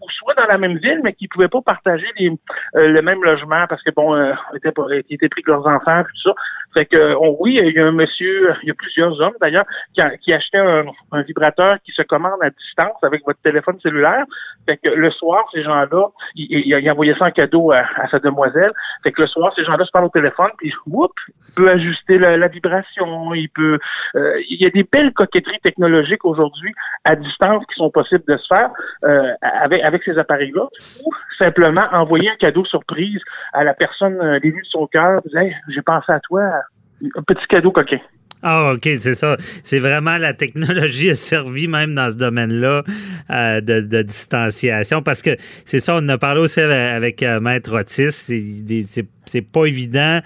ou soit dans la même ville, mais qui pouvaient pas partager les, euh, le même logement, parce que bon, euh, ils étaient, pas- ils étaient pris que leurs enfants, puis tout ça. Fait que, on, oui, il y a un monsieur, il y a plusieurs hommes d'ailleurs, qui achetaient un, un vibrateur qui se commande à distance avec votre téléphone cellulaire. Fait que le soir, ces gens-là, il, envoyait ça en cadeau à, sa demoiselle. Fait que le soir, ces gens-là se parlent au téléphone, puis whoop, il peut ajuster la, la vibration, il peut. euh, il y a des belles coquetteries technologiques aujourd'hui à distance qui sont possibles de se faire euh, avec ces appareils-là, ou simplement envoyer un cadeau surprise à la personne euh, l'élu de son cœur, hey, j'ai pensé à toi, un petit cadeau coquin. Ah, OK, c'est ça. C'est vraiment la technologie a servi même dans ce domaine-là euh, de, de distanciation parce que c'est ça, on a parlé aussi avec, euh, Maître Otis. C'est pas évident.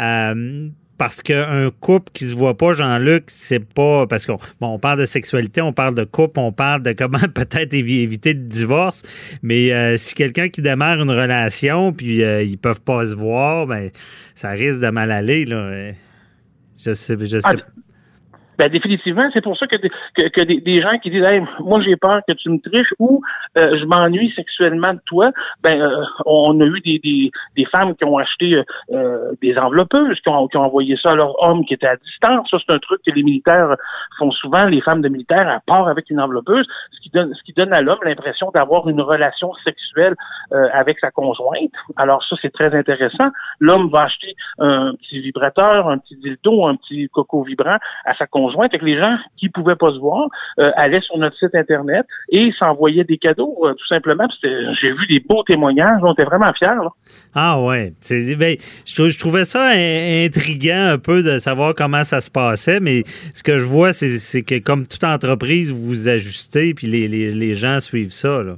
euh, parce qu'un couple qui se voit pas, Jean-Luc, c'est pas parce qu'on bon, on parle de sexualité, on parle de couple, on parle de comment [LAUGHS] peut-être évi- éviter le divorce, mais euh, si quelqu'un qui démarre une relation puis euh, ils peuvent pas se voir, ben ça risque de mal aller là. Euh, Je sais, je sais. Ah, Ben définitivement, c'est pour ça que, que, des gens qui disent hey, moi j'ai peur que tu me triches ou euh, je m'ennuie sexuellement de toi, ben euh, on a eu des, des, des femmes qui ont acheté euh, euh, des enveloppeuses, qui ont, qui ont envoyé ça à leur homme qui était à distance. Ça, c'est un truc que les militaires font souvent, les femmes de militaires, à part avec une enveloppeuse, ce qui donne ce qui donne à l'homme l'impression d'avoir une relation sexuelle euh, avec sa conjointe. Alors ça, c'est très intéressant. L'homme va acheter un petit vibrateur, un petit dildo, un petit coco vibrant à sa conjointe. Fait que les gens qui pouvaient pas se voir euh, allaient sur notre site internet et s'envoyaient des cadeaux, euh, tout simplement. J'ai vu des beaux témoignages, on était vraiment fiers. là. Ah ouais, ben, je, trou- je trouvais ça in- intriguant un peu de savoir comment ça se passait, mais ce que je vois, c'est c'est que comme toute entreprise, vous vous ajustez, puis les, les, les gens suivent ça. Là.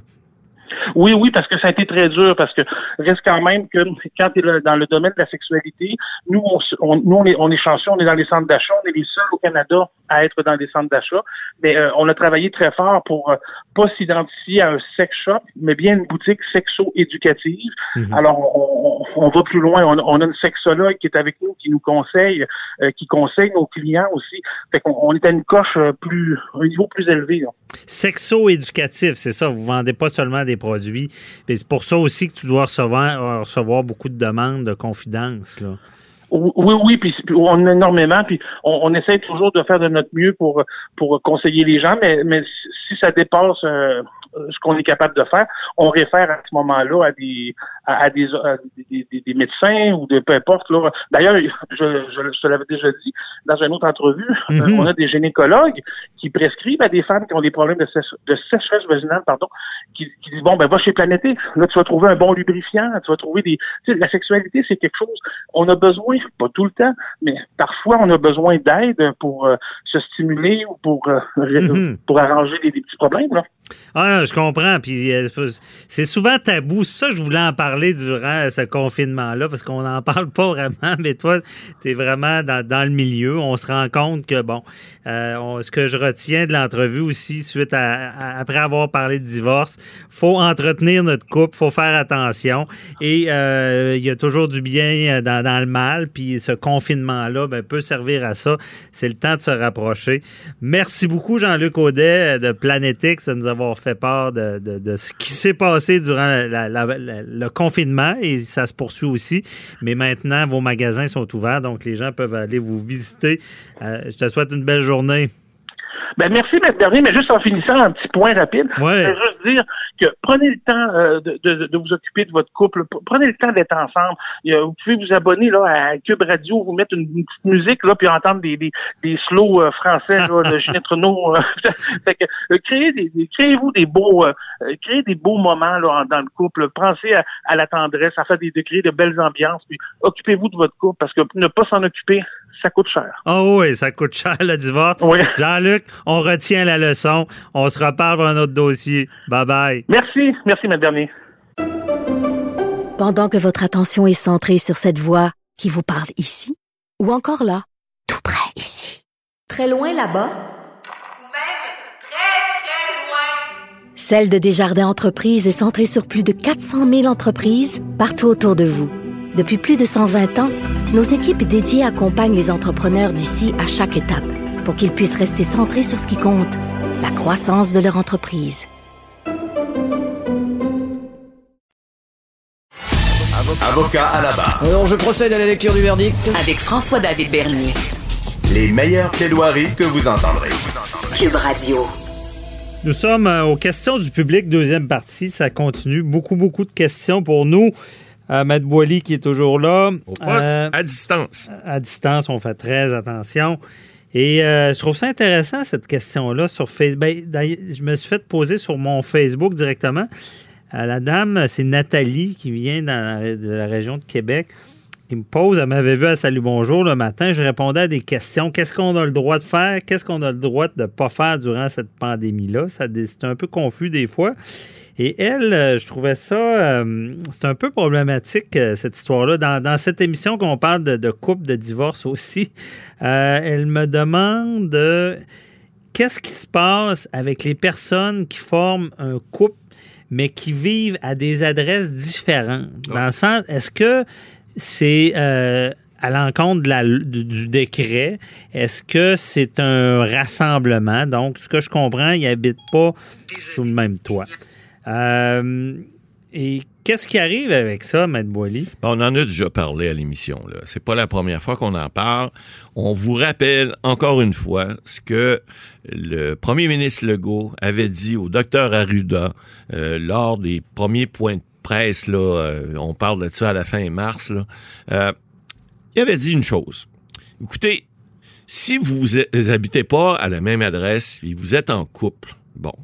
Oui, oui, parce que ça a été très dur, parce que reste quand même que quand tu es dans le domaine de la sexualité, nous, on, nous, on est, on est chanceux, on est dans les centres d'achat, on est les seuls au Canada à être dans des centres d'achat, mais euh, on a travaillé très fort pour euh, pas s'identifier à un sex shop, mais bien une boutique sexo-éducative. Alors, on, on- on va plus loin, on, on a une sexologue qui est avec nous, qui nous conseille, euh, qui conseille nos clients aussi. Fait qu'on on est à une coche euh, plus, un niveau plus élevé. là. Sexo-éducatif, c'est ça. Vous vendez pas seulement des produits. C'est pour ça aussi que tu dois recevoir, recevoir beaucoup de demandes de confidences. Là. Oui, oui, puis, on a énormément, puis on, on essaie toujours de faire de notre mieux pour pour conseiller les gens, mais mais si ça dépasse euh, ce qu'on est capable de faire, on réfère à ce moment-là à des à, à des, à des, des- des médecins ou de peu importe. Là. D'ailleurs, je, je, je te l'avais déjà dit dans une autre entrevue, Mhm. euh, on a des gynécologues qui prescrivent à des femmes qui ont des problèmes de, de sécheresse vaginale, pardon, qui, qui disent bon ben va chez Planété, là tu vas trouver un bon lubrifiant, tu vas trouver des, tu sais, la sexualité c'est quelque chose, on a besoin, pas tout le temps, mais parfois on a besoin d'aide pour euh, se stimuler ou pour euh, Mhm. pour arranger des, des petits problèmes là. Ah, je comprends. Puis euh, c'est souvent tabou. C'est pour ça que je voulais en parler durant ce confinement-là, parce qu'on n'en parle pas vraiment. Mais toi, tu es vraiment dans, le milieu. On se rend compte que, bon, euh, ce que je retiens de l'entrevue aussi, suite à, après avoir parlé de divorce, faut entretenir notre couple, faut faire attention. Et euh, il y a toujours du bien dans, le mal. Puis ce confinement-là ben, peut servir à ça. C'est le temps de se rapprocher. Merci beaucoup, Jean-Luc Audet de Planetix, de nous avoir fait part de, ce qui s'est passé durant la- la- le confinement et ça se poursuit aussi. Mais maintenant, vos magasins sont ouverts, donc les gens peuvent aller vous visiter. Euh, je te souhaite une belle journée. Ben merci, Maître Bernier, mais juste en finissant, un petit point rapide. Ouais. Je veux juste dire que prenez le temps euh, de, de- de vous occuper de votre couple. Prenez le temps d'être ensemble. Vous pouvez vous abonner là, à Cube Radio, vous mettre une, une petite musique, là, puis entendre des, des, des slows euh, français là, de Ginette [LAUGHS] Renault. euh, [LAUGHS] fait que, créez des, des- créez-vous des beaux créez des beaux moments là, en- dans le couple. Pensez à, à la tendresse, à faire des, de créer de belles ambiances, puis occupez-vous de votre couple parce que ne pas s'en occuper, ça coûte cher. Oh oui, ça coûte cher le divorce. Oui. Jean-Luc, on retient la leçon. On se reparle pour un autre dossier. Bye bye. Merci, merci, Maître Bernier. Pendant que votre attention est centrée sur cette voix qui vous parle ici, ou encore là, tout près ici, très loin là-bas, Ou même très, très loin. Celle de Desjardins Entreprises est centrée sur plus de 400 000 entreprises partout autour de vous. Depuis plus de 120 ans, nos équipes dédiées accompagnent les entrepreneurs d'ici à chaque étape pour qu'ils puissent rester centrés sur ce qui compte, la croissance de leur entreprise. Avocat à la barre. Alors, je procède à la lecture du verdict. Avec François-David Bernier. Les meilleures plaidoiries que vous entendrez. Cube Radio. Nous sommes euh, aux questions du public, deuxième partie. Ça continue. Beaucoup, beaucoup de questions pour nous. Euh, Matt Boily qui est toujours là. Au poste, Euh, à distance. à distance, on fait très attention. Et euh, je trouve ça intéressant, cette question-là, sur Facebook. je me suis fait poser sur mon Facebook directement. Euh, la dame, c'est Nathalie, qui vient dans la- de la région de Québec, qui me pose, elle m'avait vu à Salut Bonjour le matin, je répondais à des questions. Qu'est-ce qu'on a le droit de faire? Qu'est-ce qu'on a le droit de ne pas faire durant cette pandémie-là? C'est un peu confus des fois. Et elle, euh, je trouvais ça, euh, c'est un peu problématique, euh, cette histoire-là. Dans, cette émission qu'on parle de, couple, de divorce aussi, elle me demande qu'est-ce qui se passe avec les personnes qui forment un couple, mais qui vivent à des adresses différentes? Dans le sens, est-ce que c'est euh, à l'encontre du, du décret? Est-ce que c'est un rassemblement? Donc, ce que je comprends, ils n'habitent pas sous le même toit. Euh, et qu'est-ce qui arrive avec ça, Maître Boily? On en a déjà parlé à l'émission. là. C'est pas la première fois qu'on en parle. On vous rappelle encore une fois ce que le premier ministre Legault avait dit au docteur Arruda euh, lors des premiers points de euh, on parle de ça à la fin mars. Euh, il avait dit une chose. Écoutez, si vous n'habitez pas à la même adresse et vous êtes en couple, bon,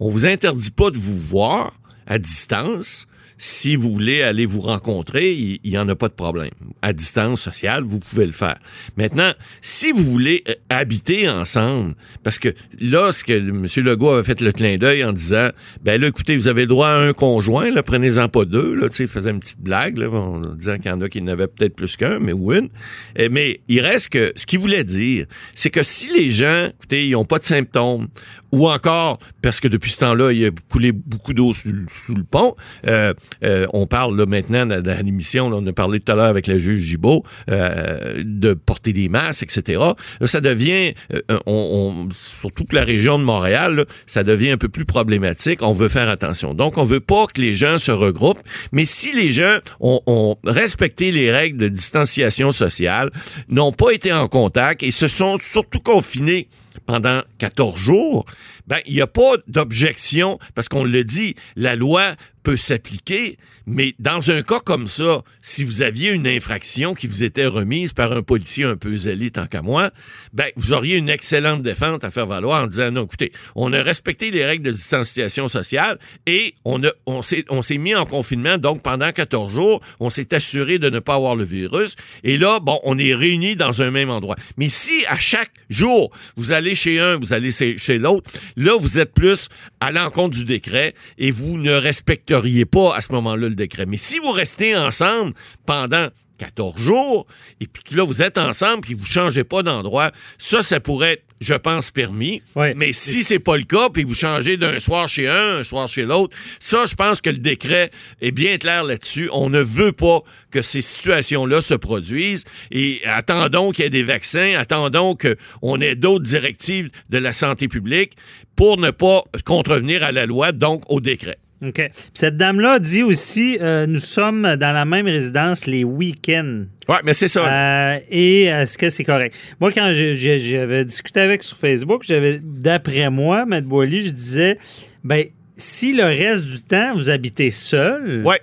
on vous interdit pas de vous voir à distance. Si vous voulez aller vous rencontrer, il n'y en a pas de problème. À distance sociale, vous pouvez le faire. Maintenant, si vous voulez euh, habiter ensemble, parce que là, ce que M. Legault avait fait le clin d'œil en disant, ben là, écoutez, vous avez droit à un conjoint, là, prenez-en pas deux, là, tu sais, il faisait une petite blague, là, en disant qu'il y en a qui n'avaient peut-être plus qu'un, mais ou une. Eh, Mais il reste que, ce qu'il voulait dire, c'est que si les gens, écoutez, ils n'ont pas de symptômes, ou encore, parce que depuis ce temps-là, il a coulé beaucoup d'eau sous, sous le pont. Euh, euh, on parle là, maintenant dans, l'émission, on a parlé tout à l'heure avec le juge Gibault, euh, de porter des masques, etc. Là, ça devient, euh, on, sur toute la région de Montréal, ça devient un peu plus problématique. On veut faire attention. Donc, on veut pas que les gens se regroupent, mais si les gens ont, ont respecté les règles de distanciation sociale, n'ont pas été en contact et se sont surtout confinés pendant 14 jours, ben, il n'y a pas d'objection, parce qu'on le dit, la loi peut s'appliquer, mais dans un cas comme ça, si vous aviez une infraction qui vous était remise par un policier un peu zélé tant qu'à moi, ben, vous auriez une excellente défense à faire valoir en disant, non, écoutez, on a respecté les règles de distanciation sociale et on, a, on s'est, on s'est mis en confinement, donc pendant 14 jours, on s'est assuré de ne pas avoir le virus, et là, bon, on est réunis dans un même endroit. Mais si à chaque jour, vous allez chez un, vous allez chez l'autre, là, vous êtes plus à l'encontre du décret et vous ne respecteriez pas à ce moment-là le décret. Mais si vous restez ensemble pendant 14 jours, et puis que là, vous êtes ensemble, puis vous changez pas d'endroit, ça, ça pourrait être, je pense, permis. Ouais. Mais si c'est pas le cas, puis vous changez d'un soir chez un, un soir chez l'autre, ça, je pense que le décret est bien clair là-dessus. On ne veut pas que ces situations-là se produisent. Et attendons qu'il y ait des vaccins, attendons qu'on ait d'autres directives de la santé publique pour ne pas contrevenir à la loi, donc au décret. OK. Puis Cette dame-là dit aussi euh, nous sommes dans la même résidence les week-ends. Ouais, mais c'est ça. Euh, et est-ce que c'est correct? Moi, quand j'avais discuté avec sur Facebook, j'avais, d'après moi, Matt Boily, je disais, ben, si le reste du temps, vous habitez seul, ouais.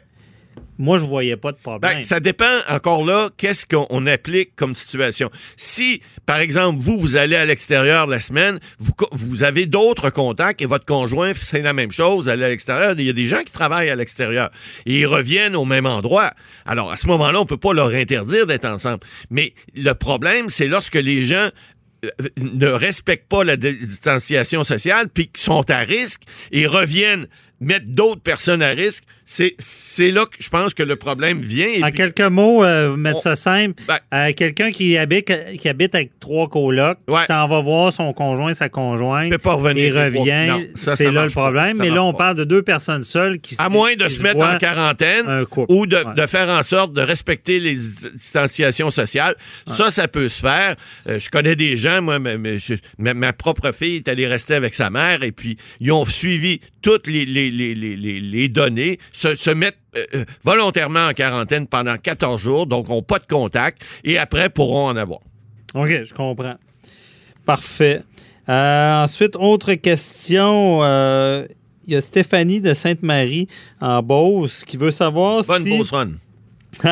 Moi, je voyais pas de problème. Ben, ça dépend encore là, qu'est-ce qu'on applique comme situation. Si, par exemple, vous, vous allez à l'extérieur la semaine, vous, avez d'autres contacts et votre conjoint, c'est la même chose, allez à l'extérieur. Il y a des gens qui travaillent à l'extérieur et ils reviennent au même endroit. Alors, à ce moment-là, on peut pas leur interdire d'être ensemble. Mais le problème, c'est lorsque les gens euh, ne respectent pas la distanciation sociale puis sont à risque et reviennent mettre d'autres personnes à risque, c'est c'est là que je pense que le problème vient. Et En puis- quelques mots, euh, mettre on- ça simple, Ben- euh, quelqu'un qui habite, qui habite avec trois colocs, Ouais. s'en va voir son conjoint, sa conjointe, peut pas revenir. et revient, Non, ça, ça c'est là le pas. problème. Mais là, on pas. parle de deux personnes seules qui À moins de se mettre en quarantaine ou de, Ouais. de faire en sorte de respecter les distanciations sociales. Ça, ça peut se faire. Euh, je connais des gens, moi, mais- mais je- ma, ma propre fille est allée rester avec sa mère et puis ils ont suivi toutes les, les, les, les, les- les données, se, se mettre euh, euh, volontairement en quarantaine pendant 14 jours, donc n'ont pas de contact et après pourront en avoir. OK, je comprends. Parfait. Euh, ensuite, autre question. euh, Il y a Stéphanie de Sainte-Marie en Beauce qui veut savoir Bonne si, Beauce Run. [LAUGHS]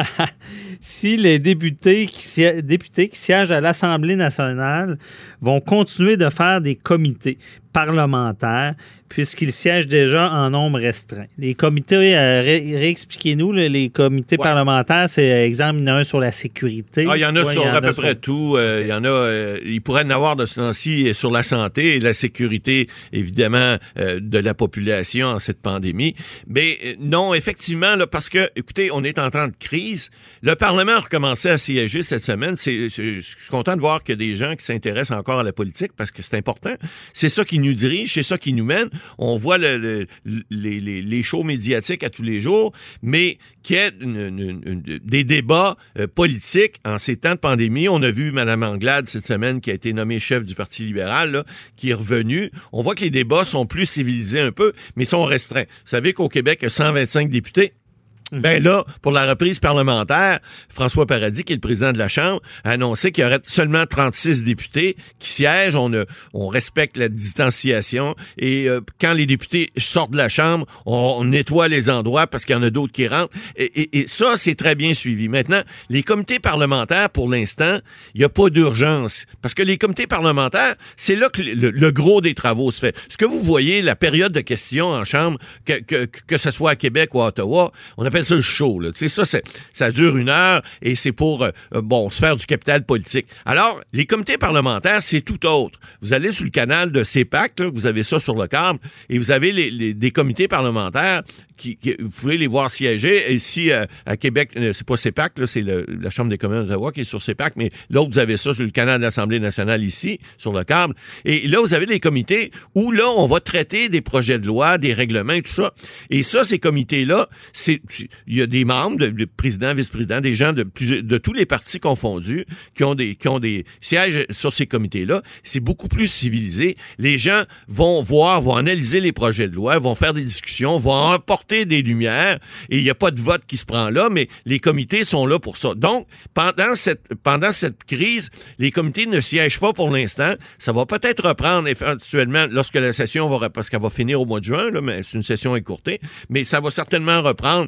si les députés qui, siè- députés qui siègent à l'Assemblée nationale vont continuer de faire des comités parlementaires puisqu'ils siègent déjà en nombre restreint. Les comités, euh, ré- réexpliquez-nous, les comités Ouais. parlementaires, c'est euh, exemple, il y en a un sur la sécurité. Ah, il y en a Ouais, sur il y en à peu sur- près tout. Euh, il y en a. euh, il pourrait en avoir de ce temps-ci sur la santé et la sécurité, évidemment, de la population en cette pandémie. Mais non, effectivement, là, parce que, écoutez, on est en temps de crise. Le Parlement a recommencé à siéger cette semaine. C'est, c'est- je suis content de voir qu'il y a des gens qui s'intéressent encore à la politique parce que c'est important. C'est ça qui nous dirige, c'est ça qui nous mène. On voit le- le- les, les- les shows médiatiques à tous les jours, mais qu'il y ait des débats euh, politiques en ces temps de pandémie. On a vu Mme Anglade cette semaine qui a été nommée chef du Parti libéral, là, qui est revenue. On voit que les débats sont plus civilisés un peu, mais sont restreints. Vous savez qu'au Québec, il y a 125 députés. Ben là, pour la reprise parlementaire, François Paradis, qui est le président de la Chambre, a annoncé qu'il y aurait seulement 36 députés qui siègent. On, on respecte la distanciation et euh, quand les députés sortent de la Chambre, on, nettoie les endroits parce qu'il y en a d'autres qui rentrent. Et, et- et ça, c'est très bien suivi. Maintenant, les comités parlementaires, pour l'instant, il n'y a pas d'urgence parce que les comités parlementaires, c'est là que le, gros des travaux se fait. Ce que vous voyez, la période de questions en Chambre, que, que, que ce soit à Québec ou à Ottawa, on ça le ça, ça dure une heure et c'est pour, euh, euh, bon, se faire du capital politique. Alors, les comités parlementaires, c'est tout autre. Vous allez sur le canal de CEPAC, là, vous avez ça sur le câble, et vous avez les, les- des comités parlementaires qui, qui- vous pouvez les voir siéger. Ici, euh, à Québec, c'est pas CEPAC, c'est la Chambre des communes d'Ottawa qui est sur CEPAC, mais l'autre, vous avez ça sur le canal de l'Assemblée nationale ici, sur le câble. Et là, vous avez les comités où, là, on va traiter des projets de loi, des règlements tout ça. Et ça, ces comités-là, c'est, il y a des membres, de, de présidents, vice-présidents, des gens de, tous les partis confondus qui ont des, qui ont des sièges sur ces comités-là. C'est beaucoup plus civilisé. Les gens vont voir, vont analyser les projets de loi, vont faire des discussions, vont apporter des lumières et il n'y a pas de vote qui se prend là, mais les comités sont là pour ça. Donc, pendant cette, pendant cette crise, les comités ne siègent pas pour l'instant. Ça va peut-être reprendre éventuellement lorsque la session va, parce qu'elle va finir au mois de juin, là, mais c'est une session écourtée, mais ça va certainement reprendre.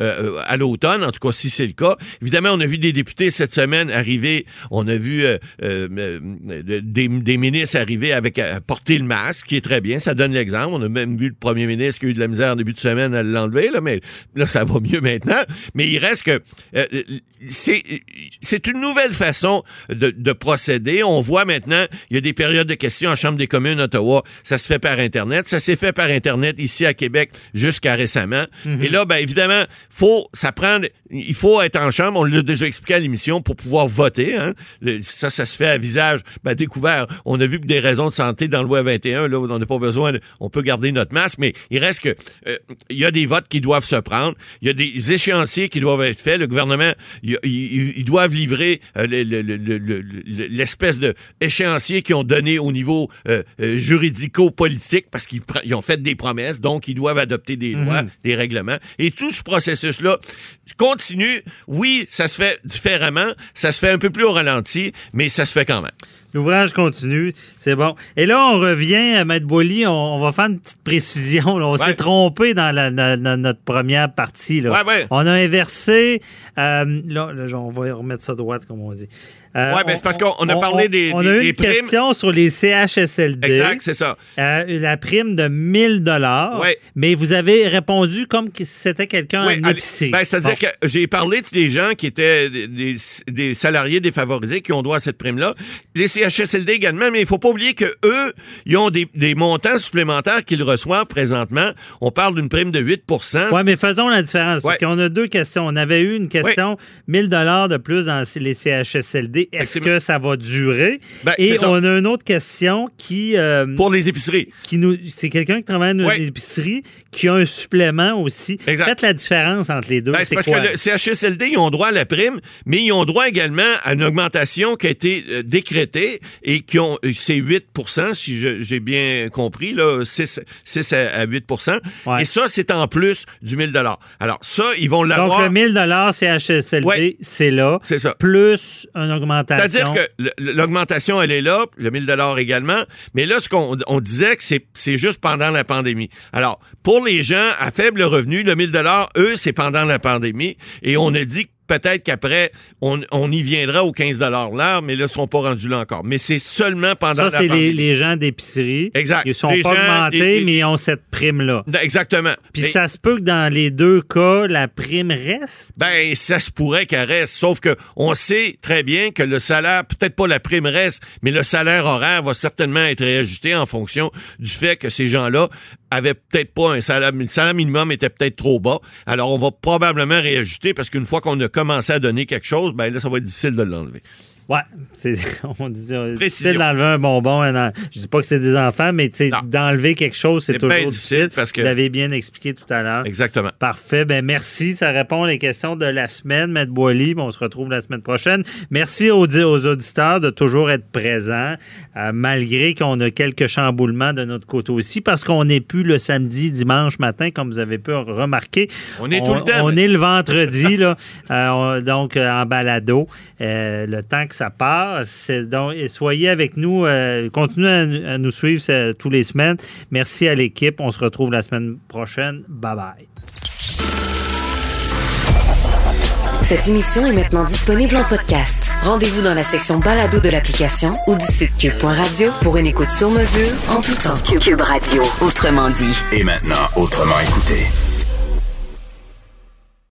euh, euh, à l'automne, en tout cas si c'est le cas. Évidemment, on a vu des députés cette semaine arriver, on a vu euh, euh, euh, des, des ministres arriver avec porter le masque, qui est très bien, ça donne l'exemple. On a même vu le premier ministre qui a eu de la misère en début de semaine à l'enlever, là, mais là, ça va mieux maintenant. Mais il reste que euh, c'est c'est une nouvelle façon de, de procéder. On voit maintenant, il y a des périodes de questions en Chambre des communes Ottawa, ça se fait par Internet, ça s'est fait par Internet ici à Québec jusqu'à récemment. Et là, ben évidemment, faut, ça il faut être en chambre. On l'a déjà expliqué à l'émission pour pouvoir voter. Hein. Le- ça, ça se fait à visage ben, découvert. On a vu que des raisons de santé dans le loi 21, là, on n'a pas besoin, de- on peut garder notre masque, mais il reste que euh, il y a des votes qui doivent se prendre. Il y a des échéanciers qui doivent être faits. Le gouvernement, il- il- ils doivent livrer euh, le- le- le- le- le- le- l'espèce de échéancier qu'ils ont donné au niveau euh, euh, juridico-politique parce qu'ils ont fait des promesses, donc ils doivent adopter des lois, des règlements. Et tout ce processus-là continue. Oui, ça se fait différemment, ça se fait un peu plus au ralenti, mais ça se fait quand même. L'ouvrage continue, c'est bon. Et là, on revient à Maître Boily, on, on va faire une petite précision. là. On Ouais. s'est trompé dans, la- notre première partie. là. Ouais, ouais. On a inversé. euh, là, là, on va remettre ça droite, comme on dit. Euh, Ouais, ben, c'est parce qu'on- on a parlé des- On des- a eu des une primes. question sur les CHSLD. Exact, c'est ça. Euh, la prime de 1000 dollars. Ouais. Mais vous avez répondu comme si c'était quelqu'un Oui, en épicerie. ben, C'est-à-dire Bon. que j'ai parlé de des gens qui étaient des, des- des salariés défavorisés qui ont droit à cette prime-là. Les CHSLD également, mais il faut pas oublier que eux, ils ont des, des montants supplémentaires qu'ils reçoivent présentement. On parle d'une prime de 8% Oui, mais faisons la différence. Parce Ouais. qu'on a deux questions. On avait eu une question 1000 dollars de plus dans les CHSLD. Est-ce que ça va durer? Ben, Et on a une autre question qui. euh, Pour les épiceries. qui nous, c'est quelqu'un qui travaille dans Ouais. une épicerie qui a un supplément aussi. Exact. Faites la différence entre les deux. Ben, c'est c'est parce quoi? que le CHSLD, ils ont droit à la prime, mais ils ont droit également à une augmentation qui a été euh, décrétée et qui ont, c'est 8 si j'ai bien compris, là, 6, 6 à, à 8 Ouais. Et ça, c'est en plus du 1000 Alors, ça, ils vont Donc, l'avoir. le 1000 CHSLD, Ouais. c'est là. C'est ça. Plus une augmentation. C'est-à-dire que l'augmentation, elle est là, le 1000 également, mais là, ce qu'on on disait que c'est c'est juste pendant la pandémie. Alors, pour les gens à faible revenu, le 1000 eux, c'est pendant la pandémie, et on a dit que peut-être qu'après, on, on y viendra aux 15 l'heure, mais là, ils sont pas rendus là encore. Mais c'est seulement pendant Ça, la pandémie. les, les gens d'épicerie. Exact. Ils sont Les pas gens, augmentés, mais ils ont cette prime-là. Exactement. Puis ça se peut que dans les deux cas, la prime reste? Ben, ça se pourrait qu'elle reste. Sauf que on sait très bien que le salaire, peut-être pas la prime reste, mais le salaire horaire va certainement être réajusté en fonction du fait que ces gens-là avaient peut-être pas un salaire, le salaire minimum était peut-être trop bas. Alors, on va probablement réajuster parce qu'une fois qu'on a commencé à donner quelque chose, ben là, ça va être difficile de l'enlever. Ouais, c'est, [LAUGHS] on dit, c'est d'enlever un bonbon. un je dis pas que c'est des enfants, mais d'enlever quelque chose, c'est toujours difficile. difficile parce que- Vous l'avez bien expliqué tout à l'heure. Exactement. Parfait. Ben merci. Ça répond aux questions de la semaine, Maître Boily. On se retrouve la semaine prochaine. Merci aux, aux auditeurs de toujours être présents, euh, malgré qu'on a quelques chamboulements de notre côté aussi, parce qu'on n'est plus le samedi, dimanche matin, comme vous avez pu remarquer. On est tout le temps, On est le vendredi, là, [LAUGHS] euh, on- donc euh, en balado. Le temps que ça passe. Donc, soyez avec nous. euh, continuez à, à nous suivre euh, tous les semaines. Merci à l'équipe. On se retrouve la semaine prochaine. Bye bye. Cette émission est maintenant disponible en podcast. Rendez-vous dans la section balado de l'application ou du site cube.radio pour une écoute sur mesure en tout temps. Cube Radio, autrement dit. Et maintenant, autrement écouté.